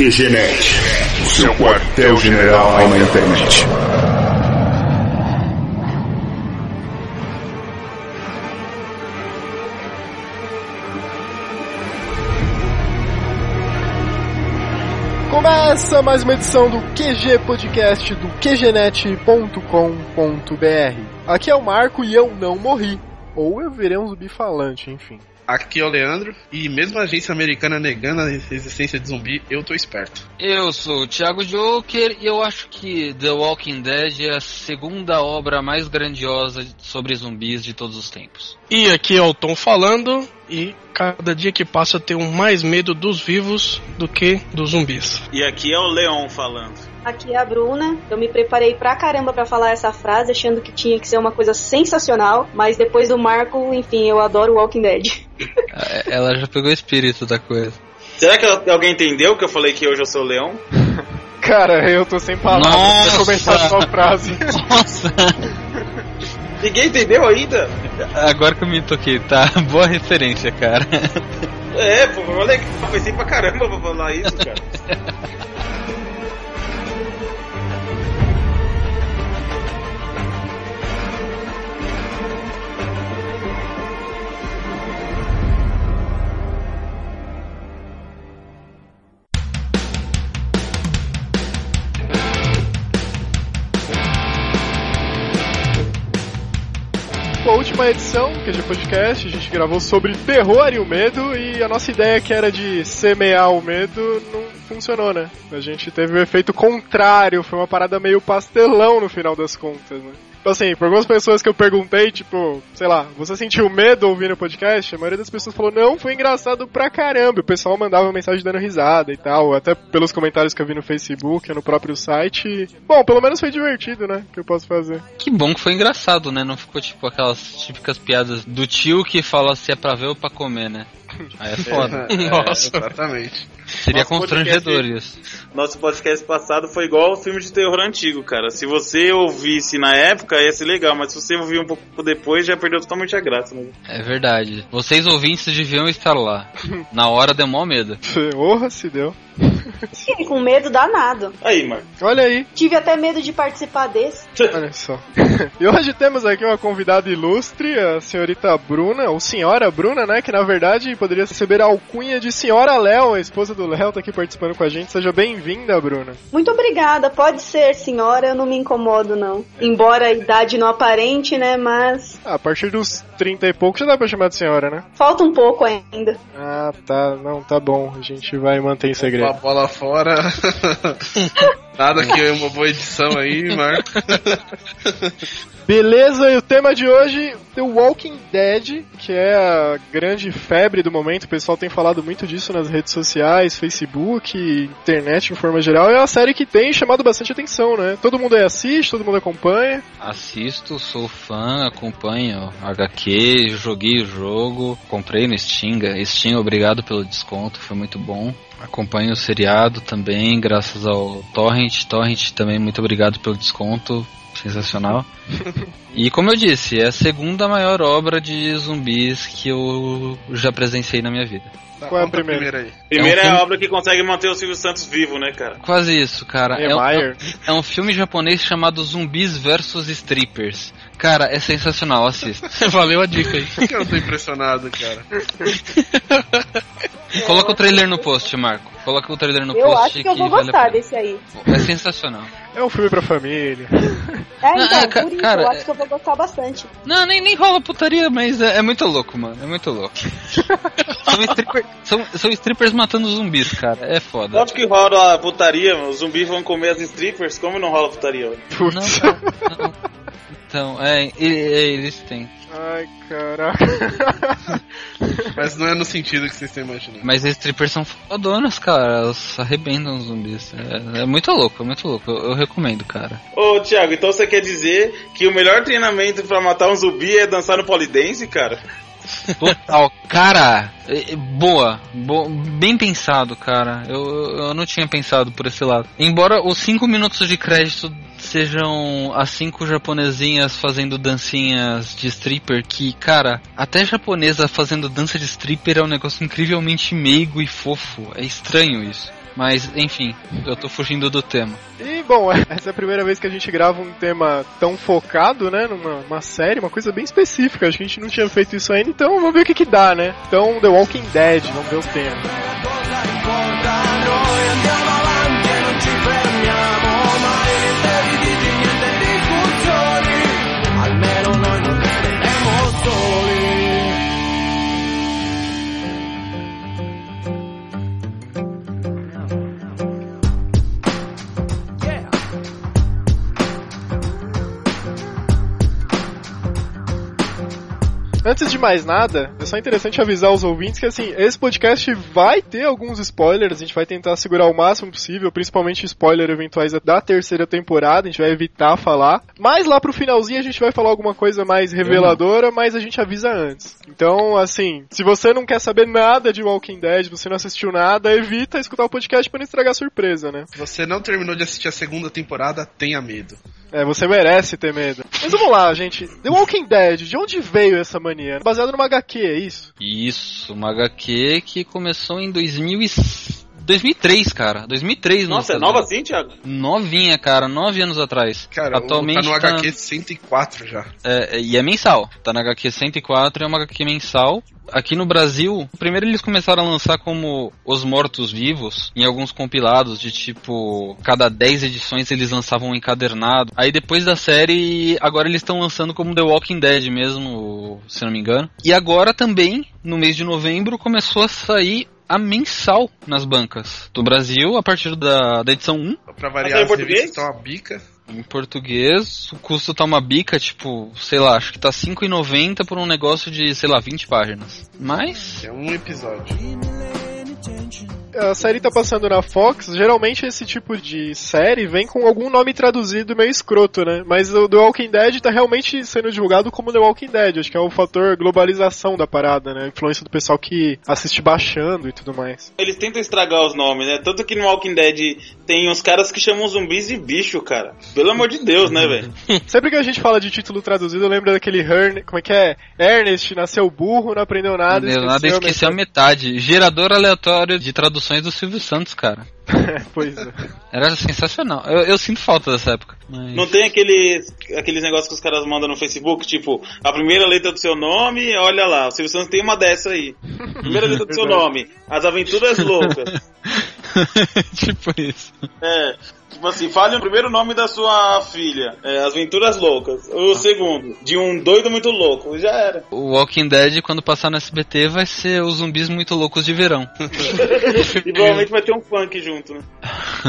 QGNet, o seu quartel-general na internet. Começa mais uma edição do QG Podcast do QGNet.com.br. Aqui é o Marco e eu não morri. Ou eu virei um zumbi falante, enfim. Aqui é o Leandro, e mesmo a agência americana negando a existência de zumbi, eu tô esperto. Eu sou o Thiago Joker e eu acho que The Walking Dead é a segunda obra mais grandiosa sobre zumbis de todos os tempos. E aqui é o Tom falando, e cada dia que passa eu tenho mais medo dos vivos do que dos zumbis. E aqui é o Leon falando. Aqui é a Bruna. Eu me preparei pra caramba pra falar essa frase, achando que tinha que ser uma coisa sensacional, mas depois do Marco, enfim, eu adoro Walking Dead. Ela já pegou o espírito da coisa. Será que alguém entendeu que eu falei que hoje eu sou o Leão? Cara, eu tô sem palavras Nossa. pra começar a sua frase. Nossa! Ninguém entendeu ainda? Agora que eu me toquei, tá? Boa referência, cara. É, pô, olha que eu pensei pra caramba pra falar isso, cara. Com a última edição, QG Podcast, a gente gravou sobre terror e o medo, e a nossa ideia que era de semear o medo não funcionou, né? A gente teve o efeito contrário, foi uma parada meio pastelão no final das contas, né? Então, assim, por algumas pessoas que eu perguntei, tipo, sei lá, você sentiu medo ouvindo o podcast? A maioria das pessoas falou, não, foi engraçado pra caramba. O pessoal mandava mensagem dando risada e tal, até pelos comentários que eu vi no Facebook, no próprio site. Bom, pelo menos foi divertido, né? Que eu posso fazer. Que bom que foi engraçado, né? Não ficou tipo aquelas típicas piadas do tio que fala se é pra ver ou pra comer, né? Aí é foda. Nossa. exatamente. Seria Nosso constrangedor podcast- isso. Nosso podcast passado foi igual ao filme de terror antigo, cara. Se você ouvisse na época, ia ser legal, mas se você ouvir um pouco depois, já perdeu totalmente a graça, né? É verdade. Vocês ouvintes deviam estar lá. Na hora deu mó medo. Orra, se deu. Fiquei com medo danado. Aí, Marco. Olha aí, Tive até medo de participar desse. olha só. e hoje temos aqui uma convidada ilustre, a senhorita Bruna, ou senhora Bruna, né? Que na verdade poderia receber a alcunha de senhora Léo, a esposa do Léo, tá aqui participando com a gente. Seja bem-vinda, Bruna. Muito obrigada. Pode ser, senhora, eu não me incomodo, não. Embora a idade não aparente, né? Mas Ah, a partir dos 30 e pouco já dá pra chamar de senhora, né? falta um pouco ainda. Ah, tá. Não, tá bom. A gente vai manter em segredo. bola fora. Nada que uma boa edição aí, Marco. Beleza, e o tema de hoje, The Walking Dead, que é a grande febre do momento. O pessoal tem falado muito disso nas redes sociais, Facebook, internet de forma geral. É uma série que tem chamado bastante atenção, né? Todo mundo aí assiste, todo mundo acompanha. Assisto, sou fã, acompanho HQ, joguei o jogo, comprei no Steam. Steam, obrigado pelo desconto, foi muito bom. Acompanho o seriado também, graças ao Torrent. Torrent também, muito obrigado pelo desconto. Sensacional. E como eu disse, é a segunda maior obra de zumbis que eu já presenciei na minha vida. Qual é a Conta primeira? aí. Primeira É um é, filme- a obra que consegue manter o Silvio Santos vivo, né, cara? Quase isso, cara. É, um- Niemeyer. é um filme japonês chamado Zumbis vs Strippers. Cara, é sensacional, assista. Valeu a dica aí. Por que eu tô impressionado, cara? Coloca o trailer no post, Marco. Coloca o trailer no Eu post acho que eu vou gostar desse aí. É sensacional. É um filme pra família. É, então, Ah, ca- por isso cara, eu acho que eu vou gostar bastante. Não, nem, nem rola putaria, mas é, é muito louco, mano. É muito louco. são, stripper- são- são strippers matando zumbis, cara. É foda. Lógico que rola a putaria, os zumbis vão comer as strippers, como não rola putaria? Não, Putz. não, não. Então, é, eles têm. Ai, caraca. Mas não é no sentido que vocês estão imaginando. Mas as strippers são fodonas, cara. Elas arrebentam os zumbis. É, é muito louco, é muito louco. Eu, eu recomendo, cara. Ô, Thiago, então você quer dizer que o melhor treinamento pra matar um zumbi é dançar no polidense, cara? Total. Cara, é- é boa, bo- bem pensado, cara. Eu, eu não tinha pensado por esse lado. Embora os cinco minutos de crédito sejam as cinco japonesinhas fazendo dancinhas de stripper, que, cara, até japonesa fazendo dança de stripper é um negócio incrivelmente meigo e fofo. É estranho isso. Mas, enfim, eu tô fugindo do tema. E bom, essa é a primeira vez que a gente grava um tema tão focado, né? Numa uma série, uma coisa bem específica. Acho que a gente não tinha feito isso ainda, então vamos ver o que que dá, né? Então, The Walking Dead, vamos ver o tema. Antes de mais nada, é só interessante avisar os ouvintes que assim, esse podcast vai ter alguns spoilers, a gente vai tentar segurar o máximo possível, principalmente spoilers eventuais da terceira temporada, a gente vai evitar falar. Mas lá pro finalzinho a gente vai falar alguma coisa mais reveladora, mas a gente avisa antes. Então, assim, se você não quer saber nada de Walking Dead, você não assistiu nada, evita escutar o podcast para não estragar a surpresa, né? Você não terminou de assistir a segunda temporada, tenha medo. É, você merece ter medo. Mas vamos lá, gente. The Walking Dead, de onde veio essa mania? Baseado numa HQ, é isso? Isso, uma HQ que começou em 2000 e... 2003, cara. 2003 Nossa, é nova Estados assim, Thiago? Novinha, cara. Nove anos atrás. Cara, Atualmente tá no tá- HQ 104 já. É, é, e é mensal. Tá na HQ 104, é uma HQ mensal. Aqui no Brasil, primeiro eles começaram a lançar como Os Mortos Vivos, em alguns compilados de tipo, cada 10 edições eles lançavam um encadernado. Aí depois da série, agora eles estão lançando como The Walking Dead mesmo, se não me engano. E agora também, no mês de novembro, começou a sair a mensal nas bancas do Brasil, a partir da, da edição 1. Pra Mas variar, é em português? revistas estão a bica. Em português, o custo tá uma bica, tipo, sei lá, acho que tá R$ 5,90 por um negócio de, sei lá, 20 páginas. Mas. É um episódio. A série tá passando na Fox, geralmente esse tipo de série vem com algum nome traduzido meio escroto, né? Mas o The Walking Dead tá realmente sendo divulgado como The Walking Dead, acho que é o fator globalização da parada, né? A influência do pessoal que assiste baixando e tudo mais. Eles tentam estragar os nomes, né? Tanto que no Walking Dead tem uns caras que chamam zumbis de bicho, cara. Pelo amor de Deus, né, velho? Sempre que a gente fala de título traduzido, eu lembro daquele Hern, como é que é? Ernest nasceu burro, não aprendeu nada, Não deu nada esqueceu a metade. Gerador aleatório de traduções do Silvio Santos, cara. pois é. Era sensacional. Eu, eu sinto falta dessa época. Mas... Não tem aqueles, aqueles negócios que os caras mandam no Facebook, tipo, a primeira letra do seu nome, olha lá, o Silvio Santos tem uma dessa aí. Primeira letra do seu nome, As Aventuras Loucas. tipo isso. É, tipo assim, fale o primeiro nome da sua filha, é, As Aventuras Loucas. O segundo, de um doido muito louco, já era. O Walking Dead, quando passar no SBT, vai ser os zumbis muito loucos de verão. e provavelmente vai ter um funk junto, né?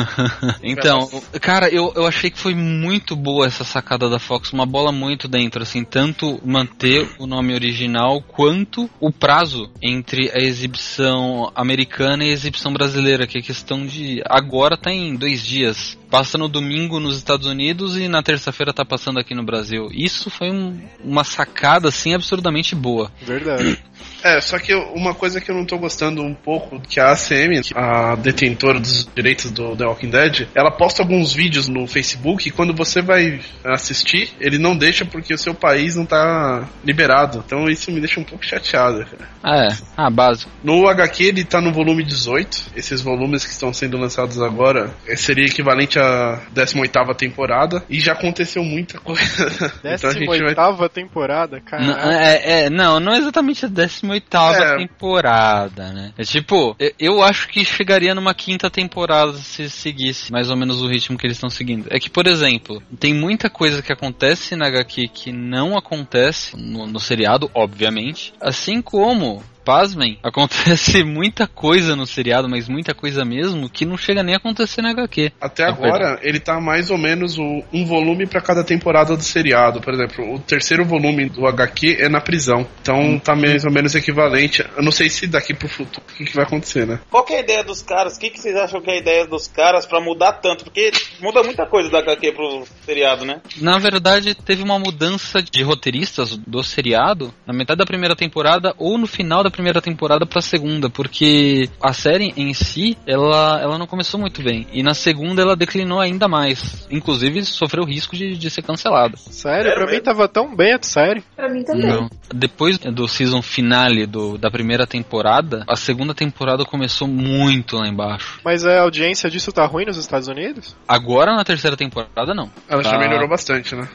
então, cara, eu, eu achei que foi muito boa essa sacada da Fox, uma bola muito dentro, assim, tanto manter o nome original quanto o prazo entre a exibição americana e a exibição brasileira, que é questão de. Agora tá em dois dias. Passa no domingo nos Estados Unidos e na terça-feira tá passando aqui no Brasil. Isso foi um- uma sacada, assim, absurdamente boa. Verdade. É, só que uma coisa que eu não tô gostando um pouco, que a ACM, a detentora dos direitos do The Walking Dead, ela posta alguns vídeos no Facebook e quando você vai assistir, ele não deixa porque o seu país não tá liberado. Então isso me deixa um pouco chateado, cara. Ah, é. Ah, básico. No HQ ele tá no volume 18. Esses volumes que estão sendo lançados agora seria equivalente à 18ª temporada. E já aconteceu muita coisa. então a gente vai 18 temporada, Não, cara. é, é, não, não é exatamente a 18 É. temporada, né? É tipo, eu- eu acho que chegaria numa quinta temporada se seguisse mais ou menos o ritmo que eles estão seguindo. É que, por exemplo, tem muita coisa que acontece na HQ que não acontece no, no seriado, obviamente. Assim como. Pasmem, acontece muita coisa no seriado, mas muita coisa mesmo, que não chega nem a acontecer na HQ. Até É agora, ele tá mais ou menos o- um volume pra cada temporada do seriado. Por exemplo, o terceiro volume do HQ é na prisão. Então tá mais ou menos equivalente. Eu não sei se daqui pro futuro o que, que vai acontecer, né? Qual que é a ideia dos caras? O que, que vocês acham que é a ideia dos caras pra mudar tanto? Porque muda muita coisa da HQ pro seriado, né? Na verdade, teve uma mudança de roteiristas do seriado na metade da primeira temporada ou no final da primeira temporada pra segunda, porque a série em si, ela, ela não começou muito bem. E na segunda ela declinou ainda mais. Inclusive, sofreu risco de, de ser cancelada. Sério, pra mim tava tão bem a série. Pra mim também. Não. Depois do season finale do, da primeira temporada, a segunda temporada começou muito lá embaixo. Mas a audiência disso tá ruim nos Estados Unidos? Agora na terceira temporada, não. Ela já Tá. melhorou bastante, né?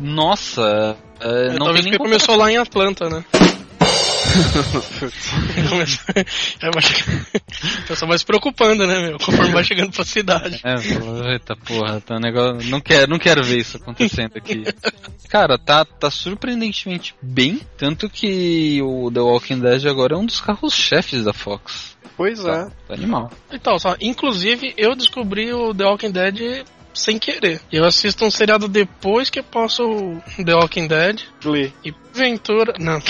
Nossa, é, não Talvez tem porque começou lá em Atlanta, né? É, Tá só mais preocupando, né, meu? Conforme vai chegando pra cidade. É, eita porra, tá um negócio. Não quero, não quero ver isso acontecendo aqui. Cara, tá, tá surpreendentemente bem. Tanto que o The Walking Dead agora é um dos carros-chefes da Fox. Pois é. Tá animal. Então, só, inclusive, eu descobri o The Walking Dead sem querer. Eu assisto um seriado depois que eu passo o The Walking Dead. Glee. E porventura. Não.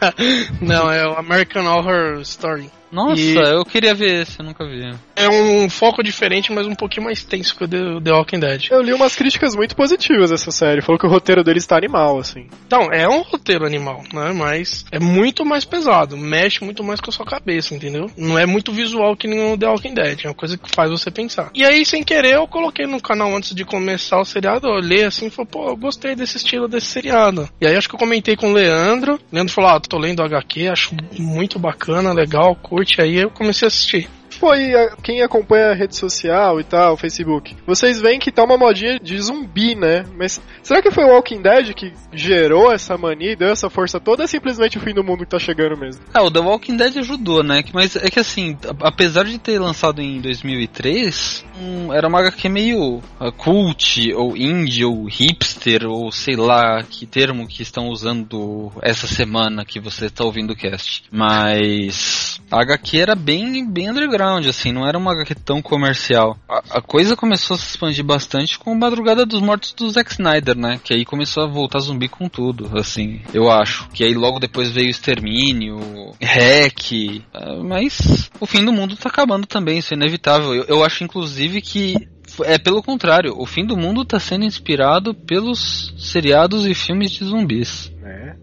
não, é o American Horror Story. Nossa, E- eu queria ver esse, eu nunca vi. É um foco diferente, mas um pouquinho mais tenso que o The, The Walking Dead. Eu li umas críticas muito positivas dessa série. Falou que o roteiro dele está animal, assim. Então, é um roteiro animal, né? Mas é muito mais pesado. Mexe muito mais com a sua cabeça, entendeu? Não é muito visual que nem o The Walking Dead. É uma coisa que faz você pensar. E aí, sem querer, eu coloquei no canal antes de começar o seriado. Eu olhei assim e falei, pô, eu gostei desse estilo desse seriado. E aí, acho que eu comentei com o Leandro. O Leandro falou, ah, tô lendo HQ, acho muito bacana, legal, curte. Aí eu comecei a assistir. E a- quem acompanha a rede social e tal, Facebook, vocês veem que tá uma modinha de zumbi, né? Mas será que foi o Walking Dead que gerou essa mania e deu essa força toda é simplesmente o fim do mundo que tá chegando mesmo? Ah, o The Walking Dead ajudou, né? Mas é que assim, apesar de ter lançado em 2003, hum, era uma HQ meio ah, cult, ou indie, ou hipster, ou sei lá que termo que estão usando essa semana que você está ouvindo o cast. Mas a HQ era bem, bem underground, assim, não era uma HQ tão comercial. A, a coisa começou a se expandir bastante com Madrugada dos Mortos do Zack Snyder, né? Que aí começou a voltar zumbi com tudo, assim, eu acho. Que aí logo depois veio Extermínio, Hack, ah, mas o fim do mundo tá acabando também, isso é inevitável. Eu, eu acho inclusive que é pelo contrário, o fim do mundo tá sendo inspirado pelos seriados e filmes de zumbis. É.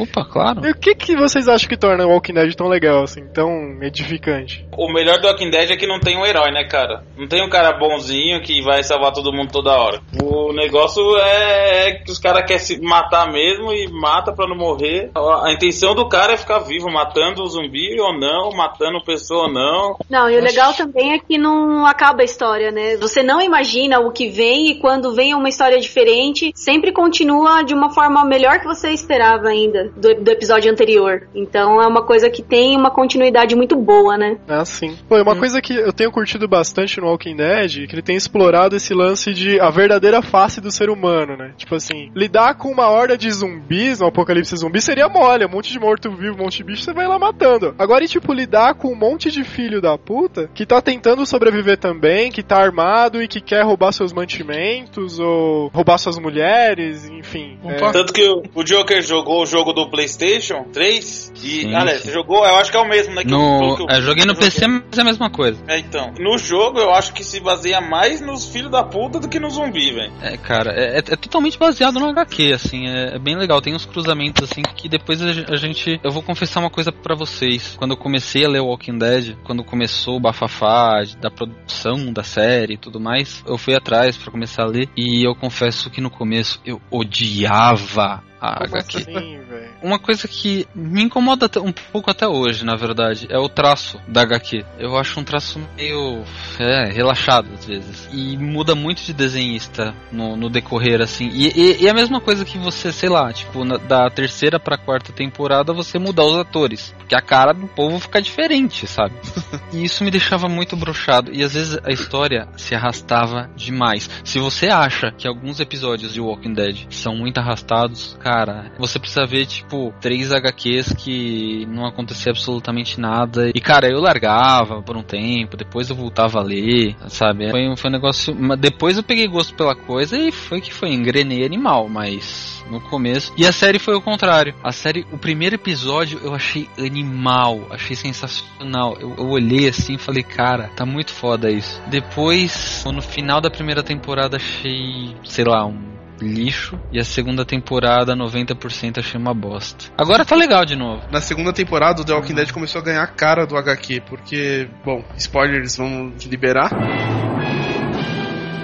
Opa, claro. E o que, que vocês acham que torna o Walking Dead tão legal, assim, tão edificante? O melhor do Walking Dead é que não tem um herói, né, cara? Não tem um cara bonzinho que vai salvar todo mundo toda hora. O negócio é, é que os caras querem se matar mesmo e mata pra não morrer. A a intenção do cara é ficar vivo, matando o zumbi ou não, matando pessoa ou não. Não, e o legal também é que não acaba a história, né? Você não imagina o que vem e quando vem uma história diferente, sempre continua de uma forma melhor que você esperava ainda do, do episódio anterior. Então é uma coisa que tem uma continuidade muito boa, né? Ah, sim. Pô, uma coisa que eu tenho curtido bastante no Walking Dead é que ele tem explorado esse lance de a verdadeira face do ser humano, né? Tipo assim, lidar com uma horda de zumbis no apocalipse zumbi seria mole, um monte de morto-vivo, um monte de bicho, você vai lá matando. Agora, e tipo, lidar com um monte de filho da puta que tá tentando sobreviver também, que tá armado e que quer roubar seus mantimentos ou roubar suas mulheres, enfim. É. Tanto que o, o Joker jogou o jogo do PlayStation 3 e. Sim, Aliás, sim. você jogou? Eu acho que é o mesmo, né? Que No, o- que o- é, joguei no eu PC, mas é a mesma coisa. É, então. No jogo eu acho que se baseia mais nos filhos da puta do que no zumbi, velho. É, cara, é, é- é totalmente baseado no HQ, assim, é, é bem legal. Tem uns cruzamentos, assim, que depois a, ge- a gente. Eu vou confessar uma coisa pra vocês. Quando eu comecei a ler Walking Dead, quando começou o bafafá da produção da série e tudo mais, eu fui atrás pra começar a ler. E eu confesso que no começo eu odiava a HQ. assim? Uma coisa que me incomoda um pouco até hoje, na verdade, é o traço da HQ. Eu acho um traço meio é, relaxado às vezes. E muda muito de desenhista no, no decorrer, assim. E, e- e é a mesma coisa que você, sei lá, tipo, na- da terceira pra quarta temporada você mudar os atores. Porque a cara do povo fica diferente, sabe? E isso me deixava muito brochado. E às vezes a história se arrastava demais. Se você acha que alguns episódios de Walking Dead são muito arrastados, cara, você precisa ver, tipo, três HQs que não acontecia absolutamente nada. E, cara, eu largava por um tempo, depois eu voltava a ler, sabe? Foi, foi um negócio. Depois eu peguei gosto pela coisa e foi que foi, engrenei animal, mas no começo. E a série foi o contrário. A série, o primeiro episódio eu achei animal, achei sensacional. Eu, eu olhei assim e falei, cara, tá muito foda isso. Depois, no final da primeira temporada, achei, sei lá, um lixo. E a segunda temporada, 90% achei uma bosta. Agora tá legal de novo. Na segunda temporada, o The Walking Dead começou a ganhar a cara do HQ, porque, bom, spoilers vamos liberar.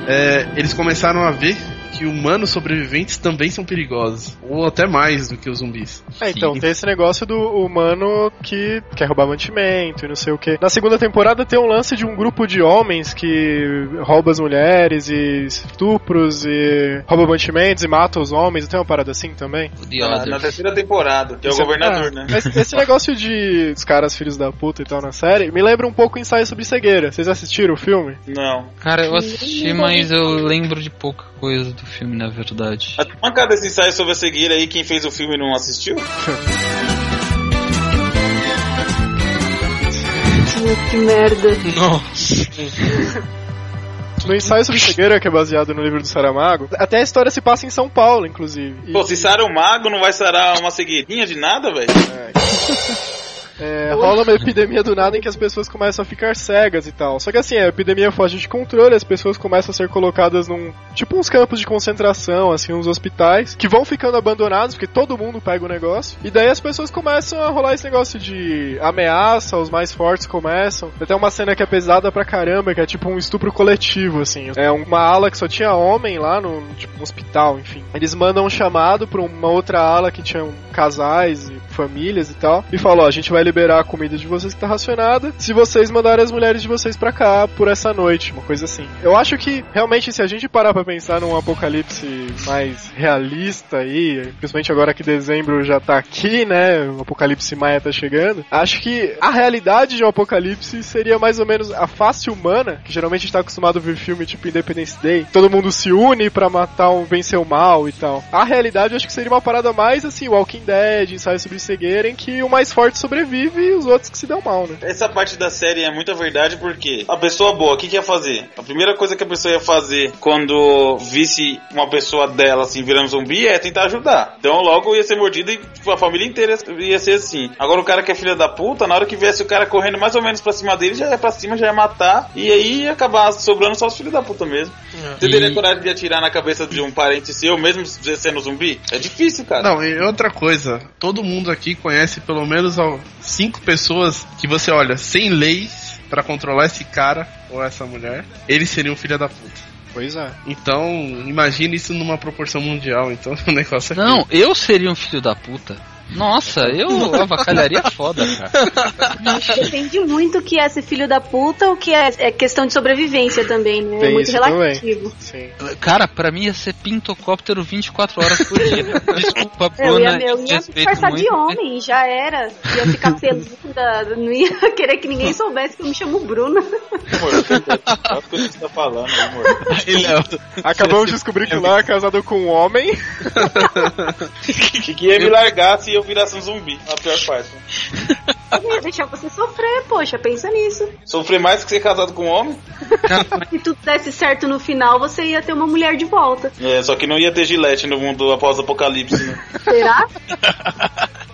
É, eles começaram a ver que humanos sobreviventes também são perigosos. Ou até mais do que os zumbis. É, então, Sim. tem esse negócio do humano que quer roubar mantimento e não sei o que. Na segunda temporada tem um lance de um grupo de homens que rouba as mulheres e estupros e rouba mantimentos e mata os homens. Tem uma parada assim também? The Na, terceira temporada, que é o Isso governador, ah, né? Mas esse negócio de os caras filhos da puta e tal na série me lembra um pouco ensaio sobre cegueira. Vocês assistiram o filme? Não. Cara, eu assisti, mas eu lembro de pouca coisa do filme, na verdade. A mancada desse ensaio sobre a cegueira aí, quem fez o filme não assistiu? Que merda. Nossa. No ensaio sobre cegueira, que é baseado no livro do Saramago, até a história se passa em São Paulo, inclusive. E- Pô, se sara o mago, não vai sarar uma cegueirinha de nada, velho? É, rola uma epidemia do nada em que as pessoas começam a ficar cegas e tal. Só que assim, a epidemia foge de controle, as pessoas começam a ser colocadas num. Tipo uns campos de concentração, assim, uns hospitais, que vão ficando abandonados, porque todo mundo pega o negócio. E daí as pessoas começam a rolar esse negócio de ameaça, os mais fortes começam. Tem até uma cena que é pesada pra caramba, que é tipo um estupro coletivo, assim. É uma ala que só tinha homem lá no tipo, um hospital, enfim. Eles mandam um chamado pra uma outra ala que tinha casais e famílias e tal. E falam, ó, a gente vai liberar a comida de vocês que tá racionada, se vocês mandarem as mulheres de vocês pra cá por essa noite, uma coisa assim. Eu acho que, realmente, se a gente parar pra pensar num apocalipse mais realista aí, principalmente agora que dezembro já tá aqui, né, o apocalipse maia tá chegando, acho que a realidade de um apocalipse seria mais ou menos a face humana, que geralmente a gente tá acostumado a ver filme tipo Independence Day, todo mundo se une pra matar um, vencer o mal e tal. A realidade eu acho que seria uma parada mais assim, Walking Dead, ensaio sobre cegueira, em que o mais forte sobrevive e os outros que se dão mal, né? Essa parte da série é muita verdade porque a pessoa boa, o que, que ia fazer? A primeira coisa que a pessoa ia fazer quando visse uma pessoa dela assim virando zumbi é tentar ajudar. Então logo ia ser mordida e tipo, a família inteira ia ser assim. Agora o cara que é filho da puta, na hora que viesse o cara correndo mais ou menos pra cima dele, já ia pra cima, já ia matar. E aí ia acabar sobrando só os filhos da puta mesmo. Você E- teria coragem de atirar na cabeça de um parente seu, mesmo sendo zumbi? É difícil, cara. Não, e outra coisa, todo mundo aqui conhece pelo menos cinco pessoas que você olha sem leis pra controlar esse cara ou essa mulher, eles seriam filha da puta. Pois é. Então, imagine isso numa proporção mundial, então o negócio é Não, eu seria um filho da puta. Nossa, eu avacalharia foda, cara. Depende muito o que é ser filho da puta, o que é, é questão de sobrevivência também, né? É Tem muito isso também. relativo. Sim. Cara, pra mim ia ser pintocóptero 24 horas por dia. Desculpa, Eu ia, Bruna. eu ia me respeito disfarçar de muito. homem, já era. Ia ficar peluda, não ia querer que ninguém soubesse que eu me chamo Bruna. Amor, olha o que você tá falando, amor. Aí, Léo, Acabamos de descobrir que lá é casado com um homem. Que que ia me largar se eu virasse um zumbi, a pior parte. Eu ia deixar você sofrer, poxa, pensa nisso. Sofrer mais que ser casado com um homem? Se tudo desse certo no final, você ia ter uma mulher de volta. É, só que não ia ter gilete no mundo após o apocalipse, né? Será?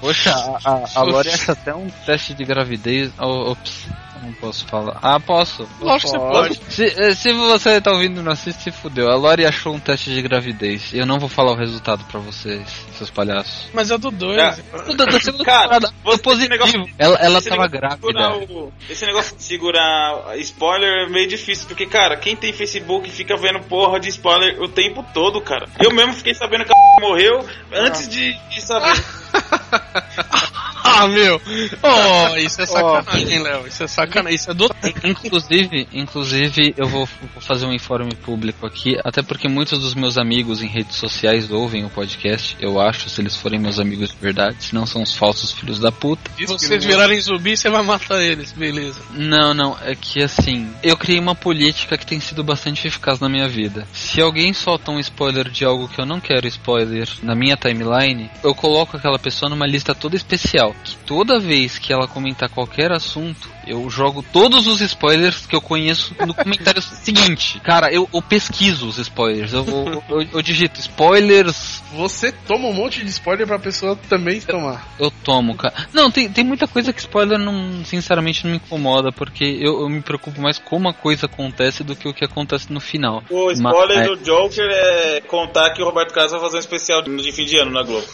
Poxa, a, a, a Lore até um teste de gravidez. Oh, ops, não posso falar. Ah, posso. Lógico que você pode. Se, eh, se você tá ouvindo e não assiste, se fudeu. A Lore achou um teste de gravidez. Eu não vou falar o resultado pra vocês, seus palhaços. Mas é do 2. É. Da, da segunda Cara, você- positivo. esse negócio- ela ela tava grávida. segurar o- esse negócio de segurar spoiler é meio difícil, porque, cara, quem tem Facebook fica vendo porra de spoiler o tempo todo, cara. Eu mesmo fiquei sabendo que a morreu antes de, de saber. Ah, meu! Oh, isso é sacanagem, Léo. Isso é sacanagem. Isso é do Inclusive, inclusive, eu vou, vou fazer um informe público aqui, até porque muitos dos meus amigos em redes sociais ouvem o podcast, eu acho, se eles forem meus amigos de verdade, se não são os falsos filhos da puta. Se vocês virarem zumbi, você vai matar eles, beleza. Não, não, é que assim, eu criei uma política que tem sido bastante eficaz na minha vida. Se alguém solta um spoiler de algo que eu não quero spoiler na minha timeline, eu coloco aquela pessoa numa lista toda especial. que toda vez que ela comentar qualquer assunto, eu jogo todos os spoilers que eu conheço no comentário seguinte. Cara, eu, eu pesquiso os spoilers. Eu, eu, eu, eu digito spoilers. Você toma um monte de spoiler pra pessoa também tomar. Eu tomo, cara. Não, tem, tem muita coisa que spoiler não, sinceramente, não me incomoda, porque eu, eu me preocupo mais como a coisa acontece do que o que acontece no final. O spoiler Mas- do Joker é contar que o Roberto Carlos vai fazer um especial de fim de ano na Globo.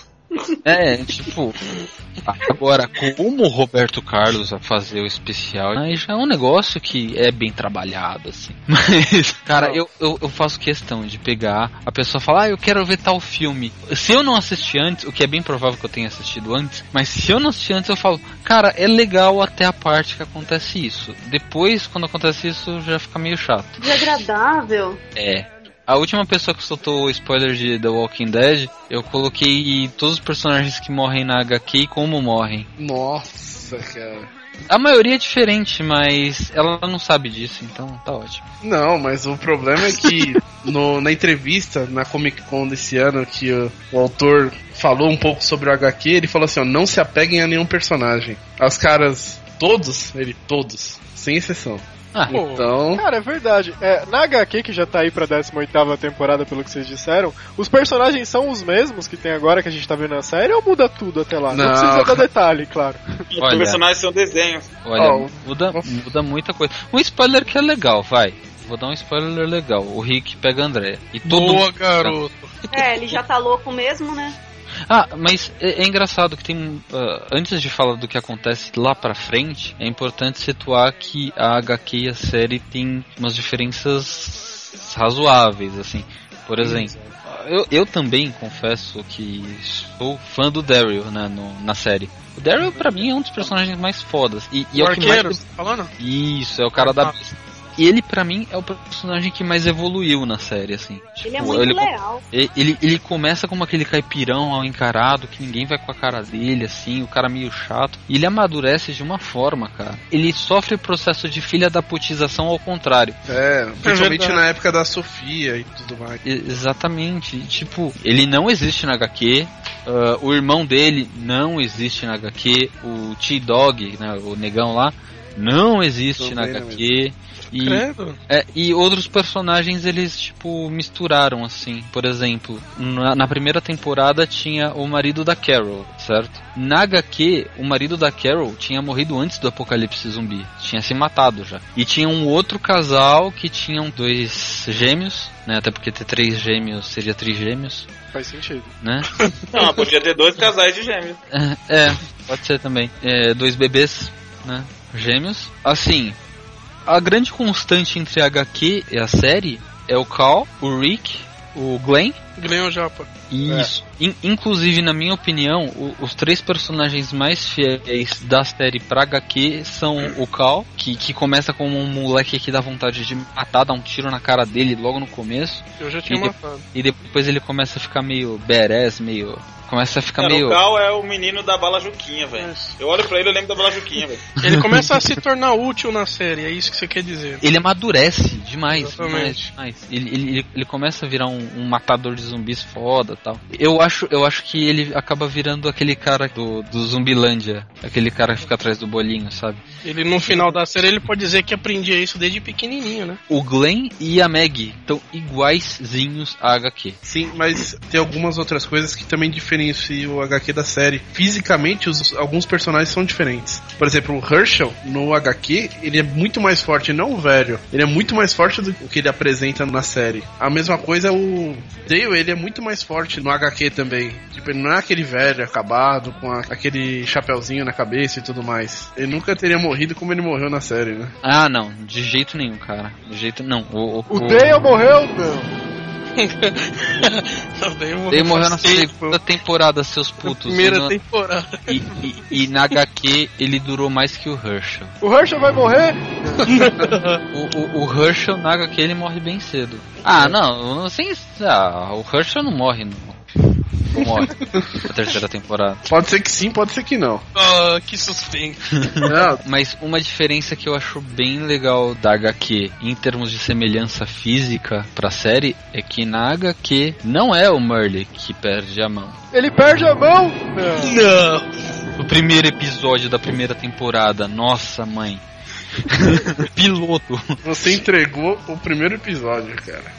É, tipo. Agora, como o Roberto Carlos vai fazer o especial, aí já é um negócio que é bem trabalhado, assim. Mas, cara, eu, eu, eu faço questão de pegar, a pessoa fala, ah, eu quero ver tal filme. Se eu não assisti antes, o que é bem provável que eu tenha assistido antes, mas se eu não assisti antes, eu falo, cara, é legal até a parte que acontece isso. Depois, quando acontece isso, já fica meio chato. Desagradável. É. A última pessoa que soltou o spoiler de The Walking Dead, eu coloquei todos os personagens que morrem na HQ e como morrem. Nossa, cara. A maioria é diferente, mas ela não sabe disso, então tá ótimo. Não, mas o problema é que no- na entrevista na Comic Con desse ano que o, o autor falou um pouco sobre o HQ, ele falou assim, ó, não se apeguem a nenhum personagem. Os caras, todos, ele, todos, sem exceção. Ah, Pô, Então, Cara, é verdade. É, na HQ, que já tá aí pra 18 temporada, pelo que vocês disseram, os personagens são os mesmos que tem agora que a gente tá vendo na série ou muda tudo até lá? Não, Não. precisa dar detalhe, claro. Os Olha. personagens são desenhos. olha, Ó, muda, muda muita coisa. Um spoiler que é legal, vai. Vou dar um spoiler legal. O Rick pega a Andrea. E todo Boa, mundo- garoto. É, ele já tá louco mesmo, né? Ah, mas é, é engraçado que tem. ah, antes de falar do que acontece lá pra frente, é importante situar que a HQ e a série tem umas diferenças razoáveis, assim. Por exemplo, eu, eu também confesso que sou fã do Daryl né, no- na série. O Daryl, pra mim, é um dos personagens mais fodas. E, e é o o que arqueiro, mais. tá falando? Isso, é o cara da Ah. besta. E ele, pra mim, é o personagem que mais evoluiu na série, assim. Ele é Tipo, muito ele- leal. Ele, ele começa como aquele caipirão mal encarado, que ninguém vai com a cara dele, assim, o cara meio chato. E ele amadurece de uma forma, cara. Ele sofre o processo de filha da putização ao contrário. é, principalmente verdade. na época da Sofia e tudo mais. Exatamente. Tipo, ele não existe na HQ. ah, o irmão dele não existe na HQ. O T-Dog, né, o negão lá, não existe na HQ. E. É, e outros personagens eles, tipo, misturaram, assim. Por exemplo, na, na primeira temporada tinha o marido da Carol, certo? Na HQ, o marido da Carol tinha morrido antes do apocalipse zumbi. Tinha se matado já. E tinha um outro casal que tinham dois gêmeos, né? Até porque ter três gêmeos seria trigêmeos, Faz sentido. né? Não, podia ter dois casais de gêmeos. É, é, pode ser também. É, dois bebês, né? Gêmeos. Assim, a grande constante entre a HQ e a série é o Cal, o Rick, o Glenn. Glenn Japa. Isso. In- inclusive, na minha opinião, o- os três personagens mais fiéis da série pra HQ são o Cal, que, que começa como um moleque que dá vontade de matar, dar um tiro na cara dele logo no começo. Eu já tinha E de- matado. E depois ele começa a ficar meio badass, meio. Começa a ficar Cara, meio. o Cal é o menino da bala Juquinha, velho. Eu olho pra ele e lembro da bala Juquinha, velho. Ele começa a se tornar útil na série, é isso que você quer dizer. Ele amadurece demais, demais, Exatamente. demais. Ele, ele, ele- ele começa a virar um, um matador de zumbis foda tal. Eu acho, eu acho que ele acaba virando aquele cara do, do Zumbilândia. Aquele cara que fica atrás do bolinho, sabe? Ele no final da série ele pode dizer que aprendia isso desde pequenininho, né? O Glenn e a Maggie estão iguaizinhos a HQ. Sim, mas tem algumas outras coisas que também diferenciam o HQ da série. Fisicamente, os- alguns personagens são diferentes. Por exemplo, o Herschel, no HQ, ele é muito mais forte, não o velho. Ele é muito mais forte do que ele apresenta na série. A mesma coisa, o Dale, ele é muito mais forte no HQ também. Tipo, ele não é aquele velho acabado, com a- aquele chapéuzinho na cabeça e tudo mais. Ele nunca teria morrido como ele morreu na série, né? Ah, não, de jeito nenhum, cara. De jeito não. O, o, O Dale morreu? Não. Daí morreu na segunda temporada, seus putos. primeira E no- temporada. e, e- e na HQ ele durou mais que o Herschel. O Herschel vai morrer? O, o, o Herschel na HQ ele morre bem cedo. Ah, não, não sem. Ah, o Herschel não morre, não. Não morre na terceira temporada. Pode ser que sim, pode ser que não. Ah, que suspense. Não, Mas uma diferença que eu acho bem legal da HQ em termos de semelhança física pra série é que na HQ não é o Merle que perde a mão. Ele perde a mão? Não. Não. O primeiro episódio da primeira temporada. Nossa, mãe. Piloto. Você entregou o primeiro episódio, cara.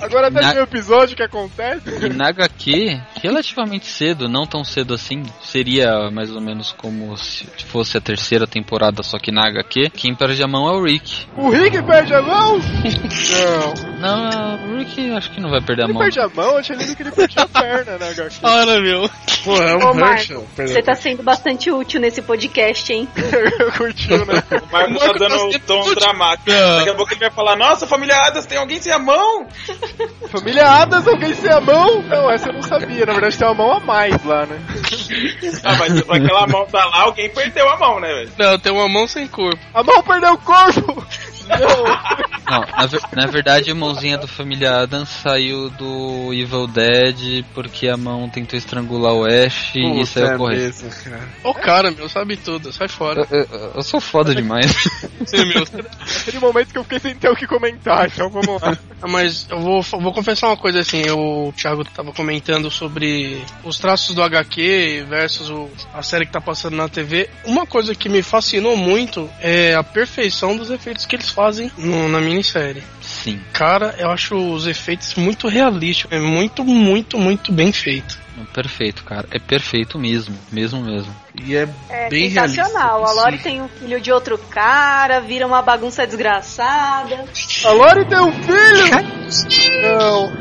Agora até Na- tem um episódio que acontece. E na HQ, relativamente cedo, não tão cedo assim, seria mais ou menos como se fosse a terceira temporada, só que na HQ, quem perde a mão é o Rick. O Rick perde a mão? Não. Não, o Rick acho que não vai perder a Ele mão. perde a mão, eu lido que ele perdia a perna, né, HQ? Para, meu. Pô, é Ô, um Marco, perdão. você tá sendo bastante útil nesse podcast, hein? Curtiu, né? O Marco tá Marco tá dando um sendo tom dramático. Ah. Daqui a pouco ele vai falar, nossa, família Adas, tem alguém sem a mão? Família Adas, alguém sem a mão? Não, essa eu não sabia. Na verdade tem uma mão a mais lá, né? Ah, mas aquela mão tá lá, alguém perdeu a mão, né, velho? Não, tem uma mão sem corpo. A mão perdeu o corpo! Não! Na, ver- na verdade a mãozinha do Família Adams saiu do Evil Dead porque a mão tentou estrangular o Ash e saiu é correndo. Ô, cara, meu, sabe tudo. Sai fora. Eu, eu- eu sou foda demais. Sim, meu. Aquele momento que eu fiquei sem ter o que comentar, então vamos lá. Ah, Mas eu vou, vou confessar uma coisa assim, o Thiago tava comentando sobre os traços do HQ versus o- a série que tá passando na TV. Uma coisa que me fascinou muito é a perfeição dos efeitos que eles fazem no- na minissérie. Sim. Cara, eu acho os efeitos muito realísticos, é muito, muito, muito bem feito. Perfeito, cara. É perfeito mesmo. Mesmo mesmo. E é, É bem sensacional. realista. A Lori tem um filho de outro cara, vira uma bagunça desgraçada. A Lori tem um filho! Não.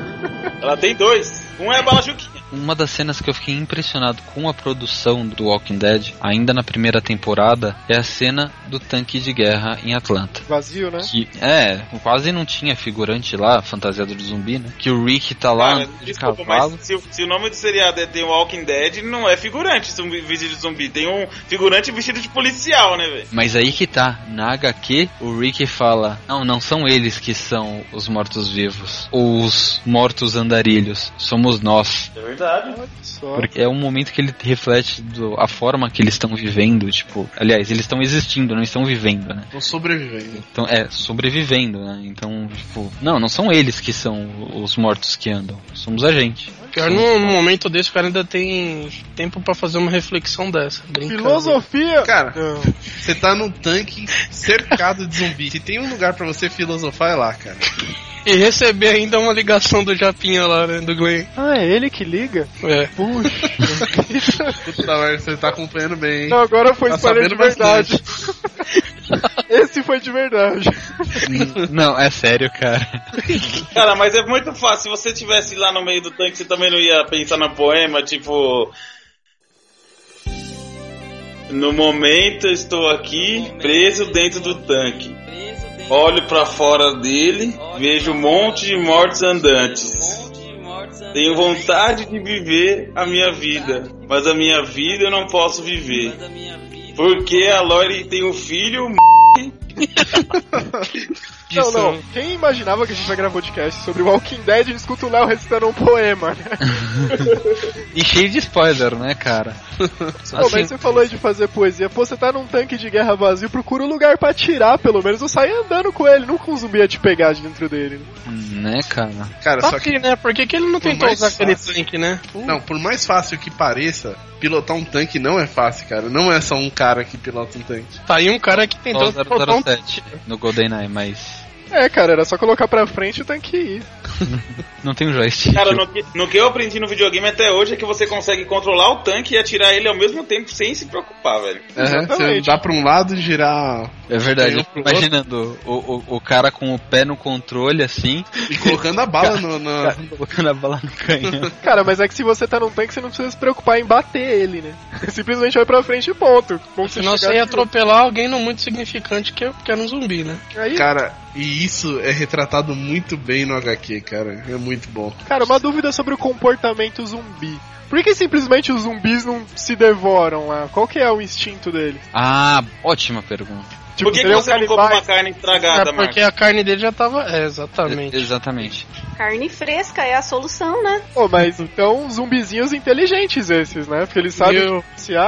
Ela tem dois. Um é a Bala Juquinha. Uma das cenas que eu fiquei impressionado com a produção do Walking Dead, ainda na primeira temporada, é a cena do tanque de guerra em Atlanta. Vazio, né? Que, é, quase não tinha figurante lá, fantasiado de zumbi, né? Que o Rick tá lá Cara, de desculpa, cavalo. mas se, o- se o nome do seriado é The Walking Dead, não é figurante zumbi, vestido de zumbi. Tem um figurante vestido de policial, né, velho? Mas aí que tá, na HQ, o Rick fala: Não, não são eles que são os mortos-vivos, ou os mortos andarilhos, somos nós. É verdade. Só. Porque é um momento que ele reflete do- a forma que eles estão vivendo, tipo, aliás, eles estão existindo, não estão vivendo, né? Tô sobrevivendo. Então, é, sobrevivendo, né? Então, tipo, não, não são eles que são os mortos que andam, somos a gente. Pior, num, num momento desse, o cara ainda tem tempo pra fazer uma reflexão dessa. Filosofia! Cara, você tá num tanque cercado de zumbi. Se tem um lugar pra você filosofar, é lá, cara. E receber ainda uma ligação do Japinha lá, né, do Glenn. Ah, é ele que liga? É. Puxa. Puta você tá acompanhando bem. hein? Não, agora foi Tá spoiler de verdade. Esse foi de verdade. não, é sério, cara. Cara, mas é muito fácil. Se você tivesse lá no meio do tanque, você também não ia pensar no poema, tipo. No momento eu estou aqui, preso dentro do tanque. Olho pra fora dele, vejo um monte de mortos andantes. Tenho vontade de viver a minha vida, mas a minha vida eu não posso viver. Porque a Lori tem um filho, Não, não. Quem imaginava que a gente vai gravar podcast sobre Walking Dead e escuta o Léo recitando um poema, né? E cheio de spoiler, né, cara? Pô, Assim, mas você falou aí de fazer poesia. Pô, você tá num tanque de guerra vazio, procura um lugar pra atirar, pelo menos. Ou sai andando com ele, nunca um zumbi ia te pegar de dentro dele. né? né, cara? Cara, Tá só aqui, que. né? Por que, que ele não Por tentou usar aquele fácil. tanque, né? Não, por mais fácil que pareça, pilotar um tanque não é fácil, cara. Não é só um cara que pilota um tanque. Tá aí um cara que tentou Só botar um 007 no GoldenEye, mas É, cara, era só colocar pra frente e o tanque ir. não tem um joystick. Cara, no que, no que eu aprendi no videogame até hoje é que você consegue controlar o tanque e atirar ele ao mesmo tempo sem se preocupar, velho. Você Exatamente. dá pra um lado e girar. É verdade, imaginando o, o, o cara com o pé no controle assim, e colocando a bala no. na- colocando a bala no canhão. Cara, mas é que se você tá num tanque, você não precisa se preocupar em bater ele, né? Simplesmente vai pra frente e ponto. Que Senão você ia atropelar alguém não muito significante que, que era um zumbi, né? Aí, Cara, e isso é retratado muito bem no HQ, cara. É muito bom. Cara, uma dúvida sobre o comportamento zumbi. Por que simplesmente os zumbis não se devoram lá? Qual que é o instinto dele? Ah, ótima pergunta. Tipo, Por que, que você não come uma carne estragada, É porque a carne dele já tava. É, exatamente. Exatamente. Carne fresca é a solução, né? Pô, mas então zumbizinhos inteligentes esses, né? Porque eles sabem Eu-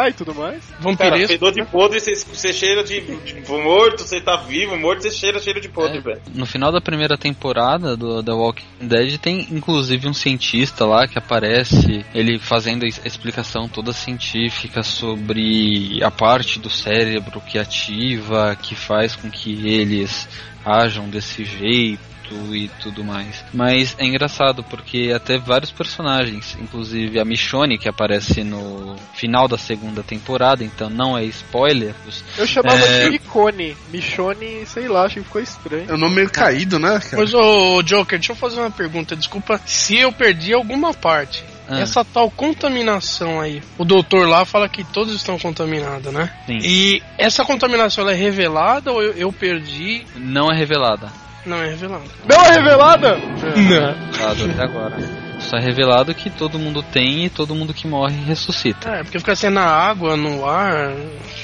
e tudo mais. Cara, Vampiresco. fedor de podre, você, cheira de, de morto, você tá vivo, morto, você cheira cheiro de podre, É. velho. No final da primeira temporada do The Walking Dead tem inclusive um cientista lá que aparece, ele fazendo a explicação toda científica sobre a parte do cérebro que ativa, que faz com que eles ajam desse jeito e tudo mais. Mas é engraçado porque até vários personagens, inclusive a Michonne que aparece no final da segunda temporada, então não é spoiler. Eu chamava É. de Icone. Michone, sei lá, acho que ficou estranho. É um nome meio caído, né, cara? Mas, ô Joker, deixa eu fazer uma pergunta. Desculpa se eu perdi alguma parte. Ah. Essa tal contaminação aí. O doutor lá fala que todos estão contaminados, né? Sim. E essa contaminação ela é revelada ou eu, eu perdi? Não é revelada. Não é revelada. Não é revelada? Não. revelado até agora. Só é revelado que todo mundo tem e todo mundo que morre ressuscita. É, porque fica sendo na água, no ar.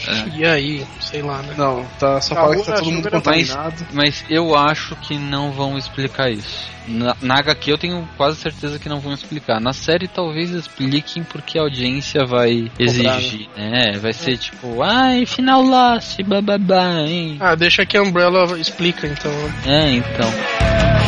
É. E aí, sei lá, né? Não, tá, só Tá fala que tá né, todo mundo vai- contaminado. Mas eu acho que não vão explicar isso. Na, na HQ eu tenho quase certeza que não vão explicar. Na série talvez expliquem porque a audiência vai exigir. né? Vai ser tipo, ai, final lost, bababá, hein? Ah, deixa que a Umbrella explica então. né? É, então.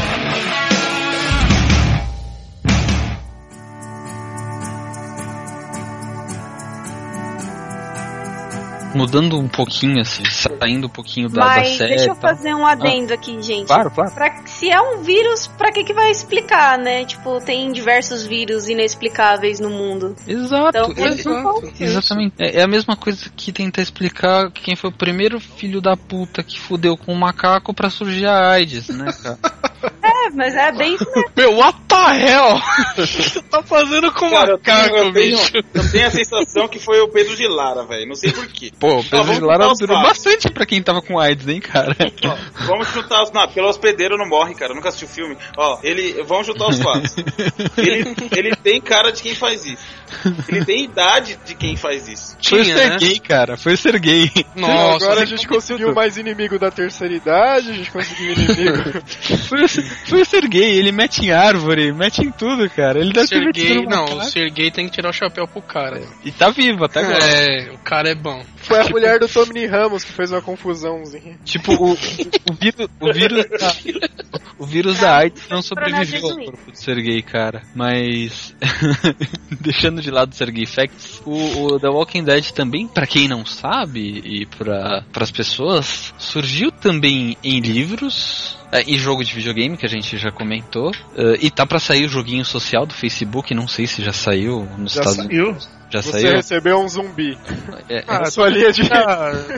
Mudando um pouquinho, assim, saindo um pouquinho da, da Mas série. deixa eu e fazer um adendo aqui, gente. Claro, claro. Pra- se é um vírus, pra que que vai explicar, né? Tipo, tem diversos vírus inexplicáveis no mundo. Exato. Então, é- vão- Exatamente. É, é a mesma coisa que tentar explicar quem foi o primeiro filho da puta que fudeu com um macaco pra surgir a AIDS, né, cara? Mas é bem isso mesmo. Meu, what the hell? O que você tá fazendo com Cara, eu tenho, macaco, eu, tenho, bicho? eu tenho a sensação que foi o Pedro de Lara, velho. Não sei porquê. Pô, o Pedro vamos de Lara durou bastante pra quem tava com AIDS, hein, cara? Ó, vamos juntar os. Não, pelo hospedeiro não morre, cara. Eu nunca assisti o filme. Ó, ele. Vamos juntar os fatos. Ele, ele tem cara de quem faz isso. Ele tem idade de quem faz isso. Foi Tinha, ser né? gay, cara. Foi ser gay. Nossa, Agora a gente conseguiu tudo. mais inimigo da terceira idade, a gente conseguiu inimigo. Foi, foi ser gay. Ele mete em árvore, mete em tudo, cara. Ele deve ter Ser metido gay, no não, macaco. ser gay tem que tirar o chapéu pro cara. E tá vivo até agora. É, o cara é bom. Foi a mulher do Tommy Ramos que fez uma confusãozinha. Tipo, o, o, vírus, o vírus da, o vírus da AIDS não sobreviveu ao corpo de ser gay, cara. Mas, deixando de lado ser gay facts, o, o The Walking Dead também, pra quem não sabe, e para as pessoas, surgiu também em livros, é, e jogo de videogame, que a gente já comentou. é, e tá pra sair o joguinho social do Facebook, não sei se já saiu nos Já Estados saiu. Unidos. Já Você saiu? recebeu um zumbi. É, Ah, sua linha de.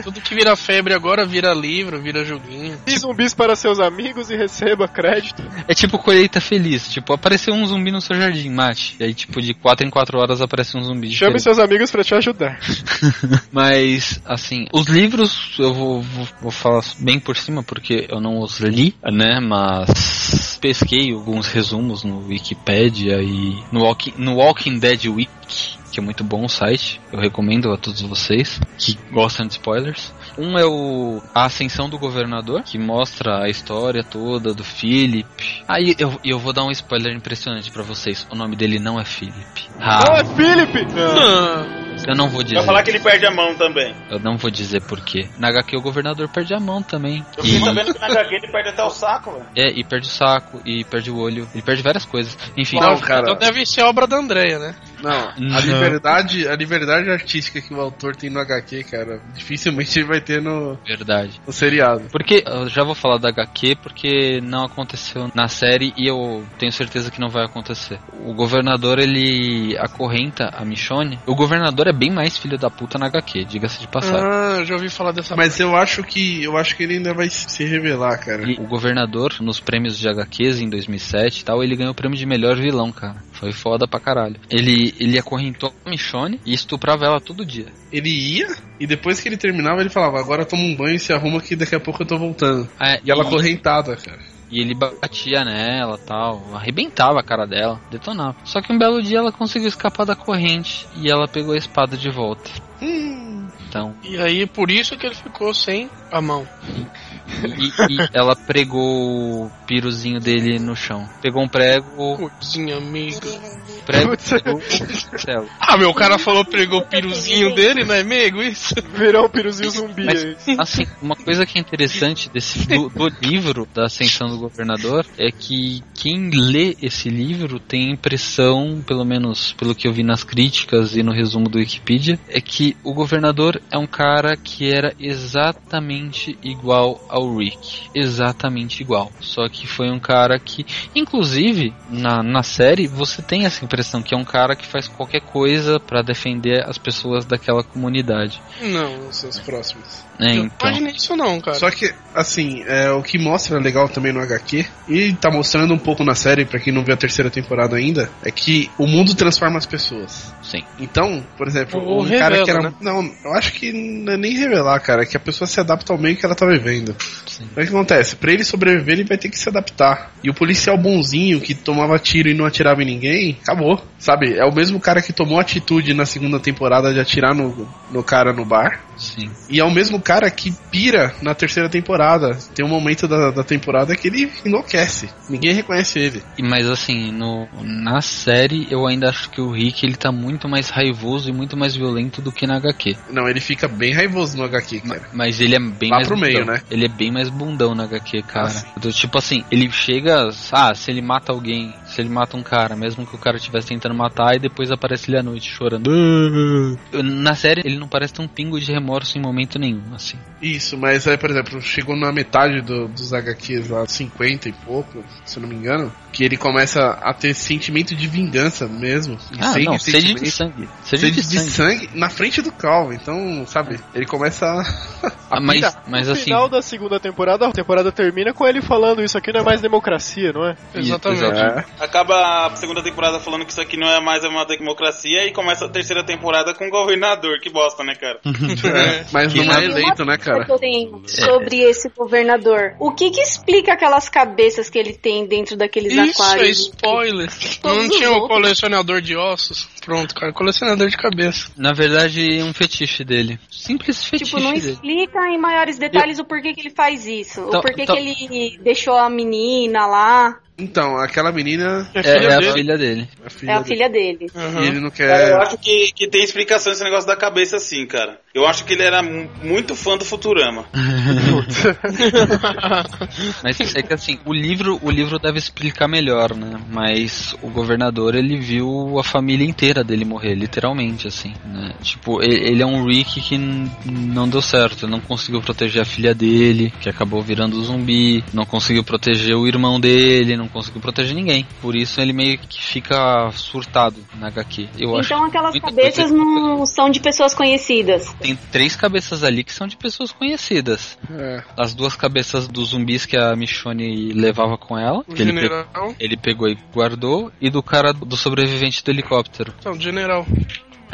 Tudo que vira febre agora vira livro, vira joguinho. Dê zumbis para seus amigos e receba crédito. É tipo colheita feliz, tipo, apareceu um zumbi no seu jardim, mate. E aí, tipo, de 4 em 4 horas aparece um zumbi. Chame diferente. seus amigos para te ajudar. Mas, assim, os livros eu vou, vou, vou falar bem por cima porque eu não os li, né? Mas pesquei alguns resumos no Wikipedia e no Walking, no Walking Dead Wiki, que é muito bom o site. Eu recomendo a todos vocês que gostam de spoilers. Um é o A Ascensão do Governador, que mostra a história toda do Philip. Aí eu, eu vou dar um spoiler impressionante pra vocês. O nome dele não é Philip. Não, Ah, é Felipe! Ah, eu não vou dizer. Vai falar que ele perde a mão também. Eu não vou dizer porquê. Na HQ o governador perde a mão também. Eu fiquei E, sabendo que na HQ ele perde até o saco, velho. é, e perde o saco, e perde o olho, ele perde várias coisas. Enfim, Não, cara. então deve ser obra da Andrea, né? Não, Não. a liberdade, a liberdade artística que o autor tem no HQ, cara, dificilmente ele vai ter no, verdade. no seriado. Porque eu já vou falar da HQ porque não aconteceu na série e eu tenho certeza que não vai acontecer. O governador ele acorrenta a Michonne. O governador é bem mais filho da puta na HQ, diga-se de passagem. Ah, eu já ouvi falar dessa Mas eu acho que eu acho que ele ainda vai se revelar, cara. E o governador, nos prêmios de HQs em 2007 e tal, ele ganhou o prêmio de melhor vilão, cara. Foi foda pra caralho. Ele, ele acorrentou a Michonne e estuprava ela todo dia. Ele ia e depois que ele terminava ele falava: "Agora toma um banho e se arruma que daqui a pouco eu tô voltando". É, E ela correntada, cara. E ele batia nela tal, arrebentava a cara dela, detonava. Só que um belo dia ela conseguiu escapar da corrente e ela pegou a espada de volta. Então, E aí, por isso que ele ficou sem a mão. E, e ela pregou o piruzinho dele no chão. Pegou um prego, Putzinho, amigo. prego, pegou o céu. Ah, meu, o cara falou pegou o piruzinho dele, não é amigo? Isso? Virou um piruzinho zumbi Mas, aí. assim, uma coisa que é interessante desse, do, do livro da Ascensão do Governador é que quem lê esse livro tem a impressão, pelo menos pelo que eu vi nas críticas e no resumo do Wikipedia, é que o governador é um cara que era exatamente igual ao Rick. Exatamente igual. Só que foi um cara que, inclusive, na, na série, você tem essa impressão que é um cara que faz qualquer coisa pra defender as pessoas daquela comunidade. Não, Seus próximos. né? não Então, imaginei isso não, cara. Só que, assim, é, o que mostra legal também no HQ, e tá mostrando um pouco na série, pra quem não viu a terceira temporada ainda, é que o mundo transforma as pessoas. Sim. Então, por exemplo, Ou um cara revela, que era. né? Não, eu acho que não é nem revelar, cara, é que a pessoa se adapta ao meio que ela tá vivendo. Sim. O que acontece? Pra ele sobreviver, ele vai ter que se adaptar. E o policial bonzinho que tomava tiro e não atirava em ninguém, acabou. Sabe? É o mesmo cara que tomou atitude na segunda temporada de atirar no, no cara no bar. Sim. E é o mesmo cara que pira na terceira temporada. Tem um momento da, da temporada que ele enlouquece. Ninguém reconhece ele. E- Mas assim, no, na série eu ainda acho que o Rick ele tá muito mais raivoso e muito mais violento do que na HQ. Não, ele fica bem raivoso no HQ, cara. Mas ele é bem Lá mais pro meio, bundão. né? Ele é bem mais bundão na HQ, cara. Ah, sim. Do tipo assim, ele chega. Ah, se ele mata alguém, se ele mata um cara, mesmo que o cara estivesse tentando matar, e depois aparece ele à noite chorando. Na série ele não parece ter um pingo de remorso em momento nenhum, assim. Isso, mas aí, por exemplo, chegou na metade do- dos HQs lá, 50 e pouco, se não me engano, que ele começa a ter sentimento de vingança mesmo. Ah, sem não, sede de sangue. Sede, Sede de, de sangue. sangue na frente do Calvo. Então, sabe, ele começa a. Ah, mas, pirar. mas no assim. final da segunda temporada, a temporada termina com ele falando isso aqui não é mais democracia, não é? Exatamente. É. Acaba a segunda temporada falando que isso aqui não é mais uma democracia e começa a terceira temporada com o governador. Que bosta, né, cara? É, mas Que não é eleito, né, cara? que eu tenho sobre esse governador. O que que explica aquelas cabeças que ele tem dentro daqueles Isso é spoiler. Todos Não tinha o outros. colecionador de ossos? Pronto, cara, colecionador de cabeça. Na verdade, é um fetiche dele. Simples fetiche Tipo, não dele. explica em maiores detalhes o porquê que ele faz isso. Então- o porquê então- que ele deixou a menina lá. Então, aquela menina É É, filha é a dele. filha dele. é a filha É a dele. filha dele. Aham. E ele não Cara, eu quer. acho que, que tem explicação esse negócio da cabeça assim, cara. Eu acho que ele era mu- muito fã do Futurama. Mas é que assim, o livro, o livro deve explicar melhor, né? Mas o governador, ele viu a família inteira dele morrer, literalmente, assim, né? Tipo, ele é um Rick que não deu certo, não conseguiu proteger a filha dele, que acabou virando zumbi, não conseguiu proteger o irmão dele, não conseguiu proteger ninguém. Por isso ele meio que fica surtado na HQ. Eu acho então aquelas cabeças não são de pessoas conhecidas. Tem três cabeças ali que são de pessoas conhecidas. É. As duas cabeças dos zumbis que a Michonne levava com ela. O que ele, pegou, general. ele pegou e guardou. E do cara do sobrevivente do helicóptero. Não, general.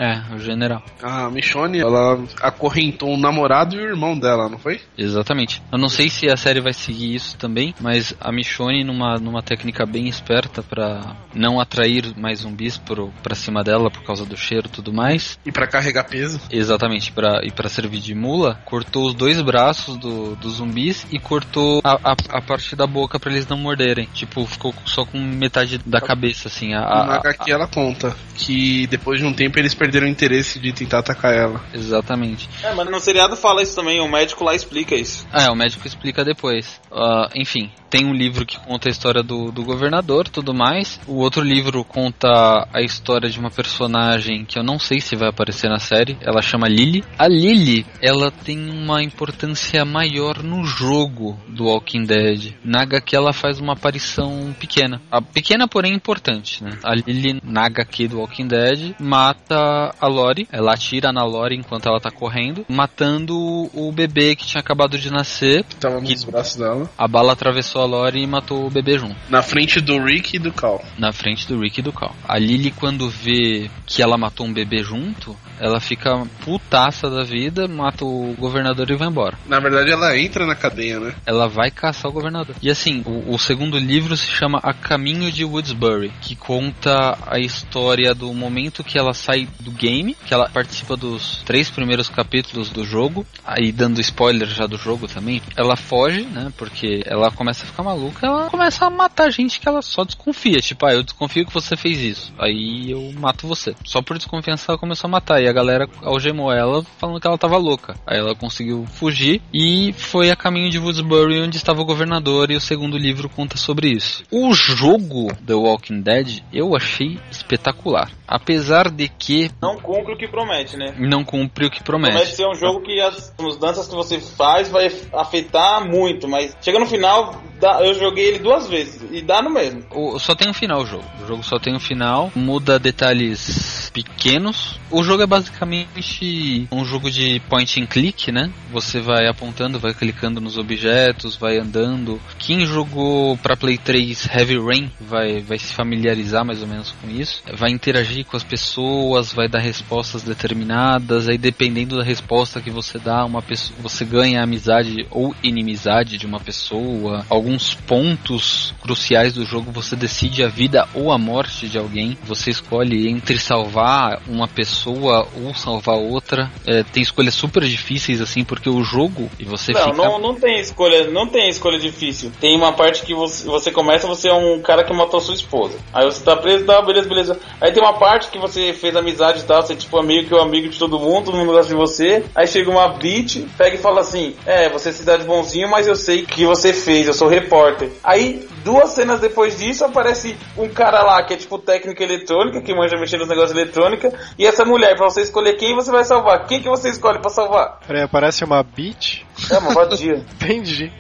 É, o general. A Michonne, ela acorrentou o namorado e o irmão dela, não foi? Exatamente. Eu não sei se a série vai seguir isso também, mas a Michonne, numa, numa técnica bem esperta pra não atrair mais zumbis pro, pra cima dela por causa do cheiro e tudo mais, E pra carregar peso. exatamente, pra, e pra servir de mula, cortou os dois braços do, dos zumbis e cortou a, a, a parte da boca pra eles não morderem. Tipo, ficou só com metade da cabeça, assim. A, na a- HQ ela conta que depois de um tempo eles perderam o interesse de tentar atacar ela. exatamente. É, mas no seriado fala isso também, o médico lá explica isso. Ah, é, o médico explica depois. Ah, enfim, tem um livro que conta a história do, do governador tudo mais. O outro livro conta a história de uma personagem que eu não sei se vai aparecer na série. Ela chama Lily. A Lily, ela tem uma importância maior no jogo do Walking Dead. Na HQ ela faz uma aparição pequena. A pequena, porém importante, né? A Lily, na HQ do Walking Dead, mata a Lori. Ela atira na Lori enquanto ela tá correndo, matando o bebê que tinha acabado de nascer. Que tava nos braços dela. A bala atravessou a Lori e matou o bebê junto. Na frente do Rick e do Cal. Na frente do Rick e do Cal. A Lily, quando vê que ela matou um bebê junto, ela fica putaça da vida, mata o governador e vai embora. Na verdade, ela entra na cadeia, né? Ela vai caçar o governador. E assim, o, o segundo livro se chama A Caminho de Woodsbury, que conta a história do momento que ela sai do game, que ela participa dos três primeiros capítulos do jogo, aí dando spoiler já do jogo também. Ela foge, né? Porque ela começa a ficar maluca, ela começa a matar gente que ela só desconfia. Tipo, ah, eu desconfio que você fez isso. Aí eu mato você. Só por desconfiança ela começou a matar. E a galera algemou ela falando que ela tava louca. Aí ela conseguiu fugir e foi a caminho de Woodsbury, onde estava o governador, e o segundo livro conta sobre isso. O jogo The Walking Dead eu achei espetacular. Apesar de que Não cumpre o que promete, né? não cumpre o que Promete promete. ser um jogo que as mudanças que você faz vai afetar muito, mas chega no final, dá- eu joguei ele duas vezes e dá no mesmo. O- só tem um final o jogo. O jogo só tem um final, muda detalhes pequenos. O jogo é basicamente um jogo de point and click, né? Você vai apontando, vai clicando nos objetos, vai andando. Quem jogou pra Play 3 Heavy Rain vai, vai se familiarizar mais ou menos com isso. Vai interagir com as pessoas, vai dar respostas determinadas. Aí dependendo da resposta que você dá, uma pessoa, você ganha amizade ou inimizade de uma pessoa. Alguns pontos cruciais do jogo você decide a vida ou a morte de alguém. Você escolhe entre salvar uma pessoa ou salvar outra. É, tem escolhas super difíceis assim porque o jogo e você Não, fica não, não tem escolha, não tem escolha difícil. Tem uma parte que você, você começa, você é um cara que matou sua esposa. Aí você tá preso, tá, beleza, beleza. Aí tem uma parte que você fez amizade e tal, você é tipo amigo que é o amigo de todo mundo, todo mundo gosta de você. Aí chega uma bitch, pega e fala assim: É, você se dá de bonzinho, mas eu sei o que você fez, eu sou repórter. Aí, duas cenas depois disso, aparece um cara lá que é tipo técnica eletrônica, que manja mexer nos negócios de eletrônica, e essa mulher, pra você escolher quem você vai salvar. Quem que você escolhe pra salvar? Peraí, aparece uma beat? É uma vadia. Entendi.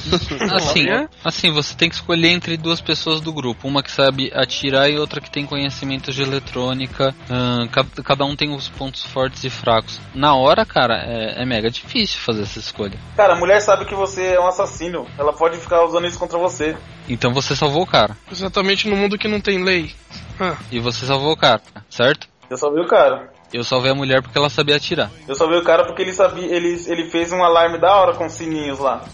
Assim, assim, você tem que escolher entre duas pessoas do grupo, uma que sabe atirar e outra que tem conhecimento de eletrônica. Cada um tem os pontos fortes e fracos. Na hora, cara, é, é mega difícil fazer essa escolha. Cara, a mulher sabe que você é um assassino. Ela pode ficar usando isso contra você. Então você salvou o cara. Exatamente no mundo que não tem lei. Ah, E você salvou o cara, certo? Eu salvei o cara. Eu salvei a mulher porque ela sabia atirar. Eu salvei o cara porque ele sabia, ele, ele fez um alarme da hora com sininhos lá.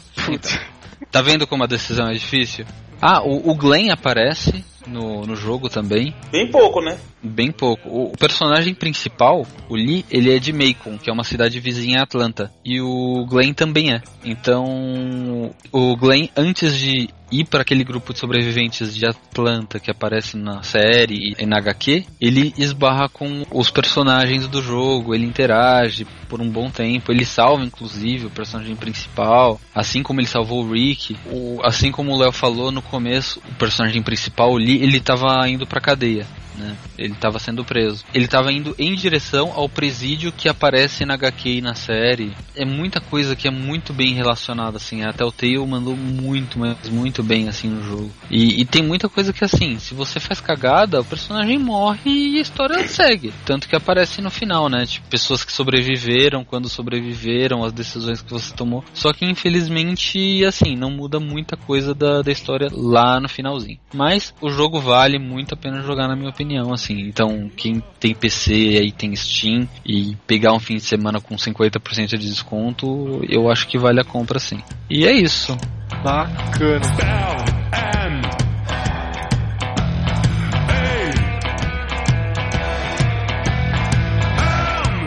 Tá vendo como a decisão é difícil? Ah, o, o Glenn aparece no, no jogo também. Bem pouco, né? Bem pouco. O, o personagem principal, o Lee, ele é de Macon, que é uma cidade vizinha a Atlanta. E o Glenn também é. Então, o Glenn, antes de ir para aquele grupo de sobreviventes de Atlanta que aparece na série e na HQ, ele esbarra com os personagens do jogo, ele interage por um bom tempo, ele salva inclusive o personagem principal, assim como ele salvou o Rick, o- assim como o Léo falou no começo, o personagem principal, o Lee, ele tava indo pra cadeia. Né? Ele estava sendo preso. Ele estava indo em direção ao presídio que aparece na HQ e na série. É muita coisa que é muito bem relacionada, assim. Até o Tale mandou muito, mas muito bem, assim, no jogo. E, e tem muita coisa que, assim, se você faz cagada, o personagem morre e a história segue. Tanto que aparece no final, né? Tipo, pessoas que sobreviveram, quando sobreviveram, as decisões que você tomou. Só que, infelizmente, assim, não muda muita coisa da, da história lá no finalzinho. Mas o jogo vale muito a pena jogar, na minha opinião, assim. Então, quem tem PC aí tem Steam e pegar um fim de semana com 50% de desconto, eu acho que vale a compra sim. E é isso. Bacana.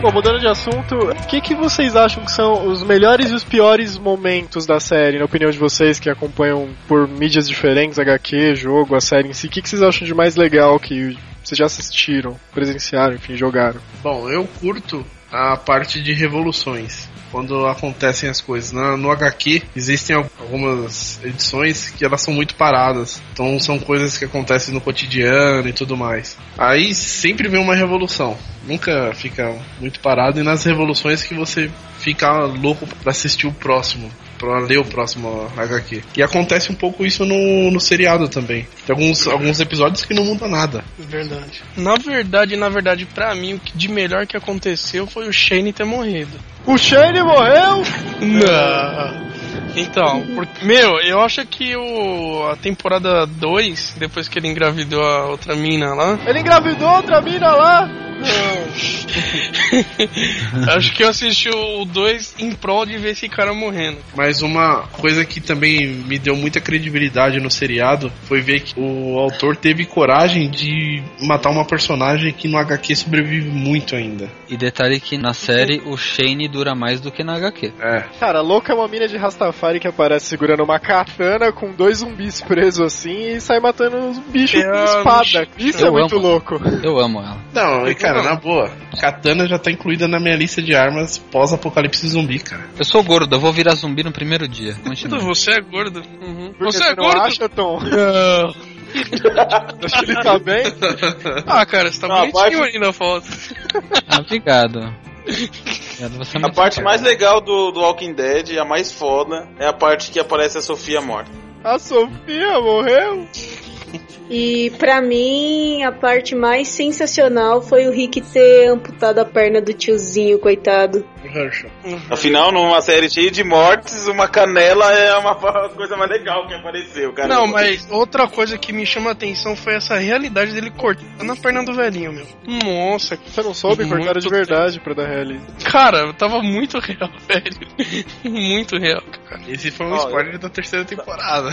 Bom, mudando de assunto, o que, que vocês acham que são os melhores e os piores momentos da série, na opinião de vocês que acompanham por mídias diferentes, HQ, jogo, a série em si? O que, que vocês acham de mais legal que vocês já assistiram, presenciaram, enfim, jogaram? Bom, eu curto a parte de revoluções. Quando acontecem as coisas. Na- no HQ existem al- algumas edições que elas são muito paradas. Então são coisas que acontecem no cotidiano e tudo mais. Aí sempre vem uma revolução. Nunca fica muito parado. E nas revoluções que você fica louco pra assistir o próximo. Pra ler o próximo HQ. E acontece um pouco isso no, no seriado também. Tem alguns, alguns episódios que não muda nada. verdade. Na verdade, na verdade, pra mim, o que de melhor que aconteceu foi o Shane ter morrido. O Shane morreu! Não. Então, porque, meu, eu acho que o, a temporada 2, depois que ele engravidou a outra mina lá. Ele engravidou outra mina lá! Acho que eu assisti o 2 em prol de ver esse cara morrendo. Mas uma coisa que também me deu muita credibilidade no seriado foi ver que o autor teve coragem de matar uma personagem que no HQ sobrevive muito ainda. E detalhe que na série o Shane dura mais do que na HQ. É. Cara, louca é uma mina de Rastafari que aparece segurando uma katana com dois zumbis presos assim e sai matando os bichos É, com espada. Isso é Eu muito amo. louco. Eu amo ela. Não, e cara, na boa, katana já tá incluída na minha lista de armas pós-apocalipse zumbi, cara. Eu sou gordo, eu vou virar zumbi no primeiro dia. Continua. Você é gordo. Uhum. Você é não gordo? acha, Tom? Não. Acho que ele tá bem. Ah, cara, você tá Ah, bonitinho parte- aí na foto. Ah, obrigado. A parte bacana. mais legal do, do Walking Dead, a mais foda, é a parte que aparece a Sofia morta. A Sofia morreu. E pra mim, a parte mais sensacional foi o Rick ter amputado a perna do tiozinho, coitado. Herschel. Afinal, numa série cheia de mortes, uma canela é uma coisa mais legal que apareceu, cara. Não, mas outra coisa que me chama a atenção foi essa realidade dele cortando a perna do velhinho, meu. Nossa, Você não soube Muito cortar de verdade pra dar realismo. cara, tava muito real, velho. muito real, cara. Esse foi um Ó, spoiler da terceira temporada.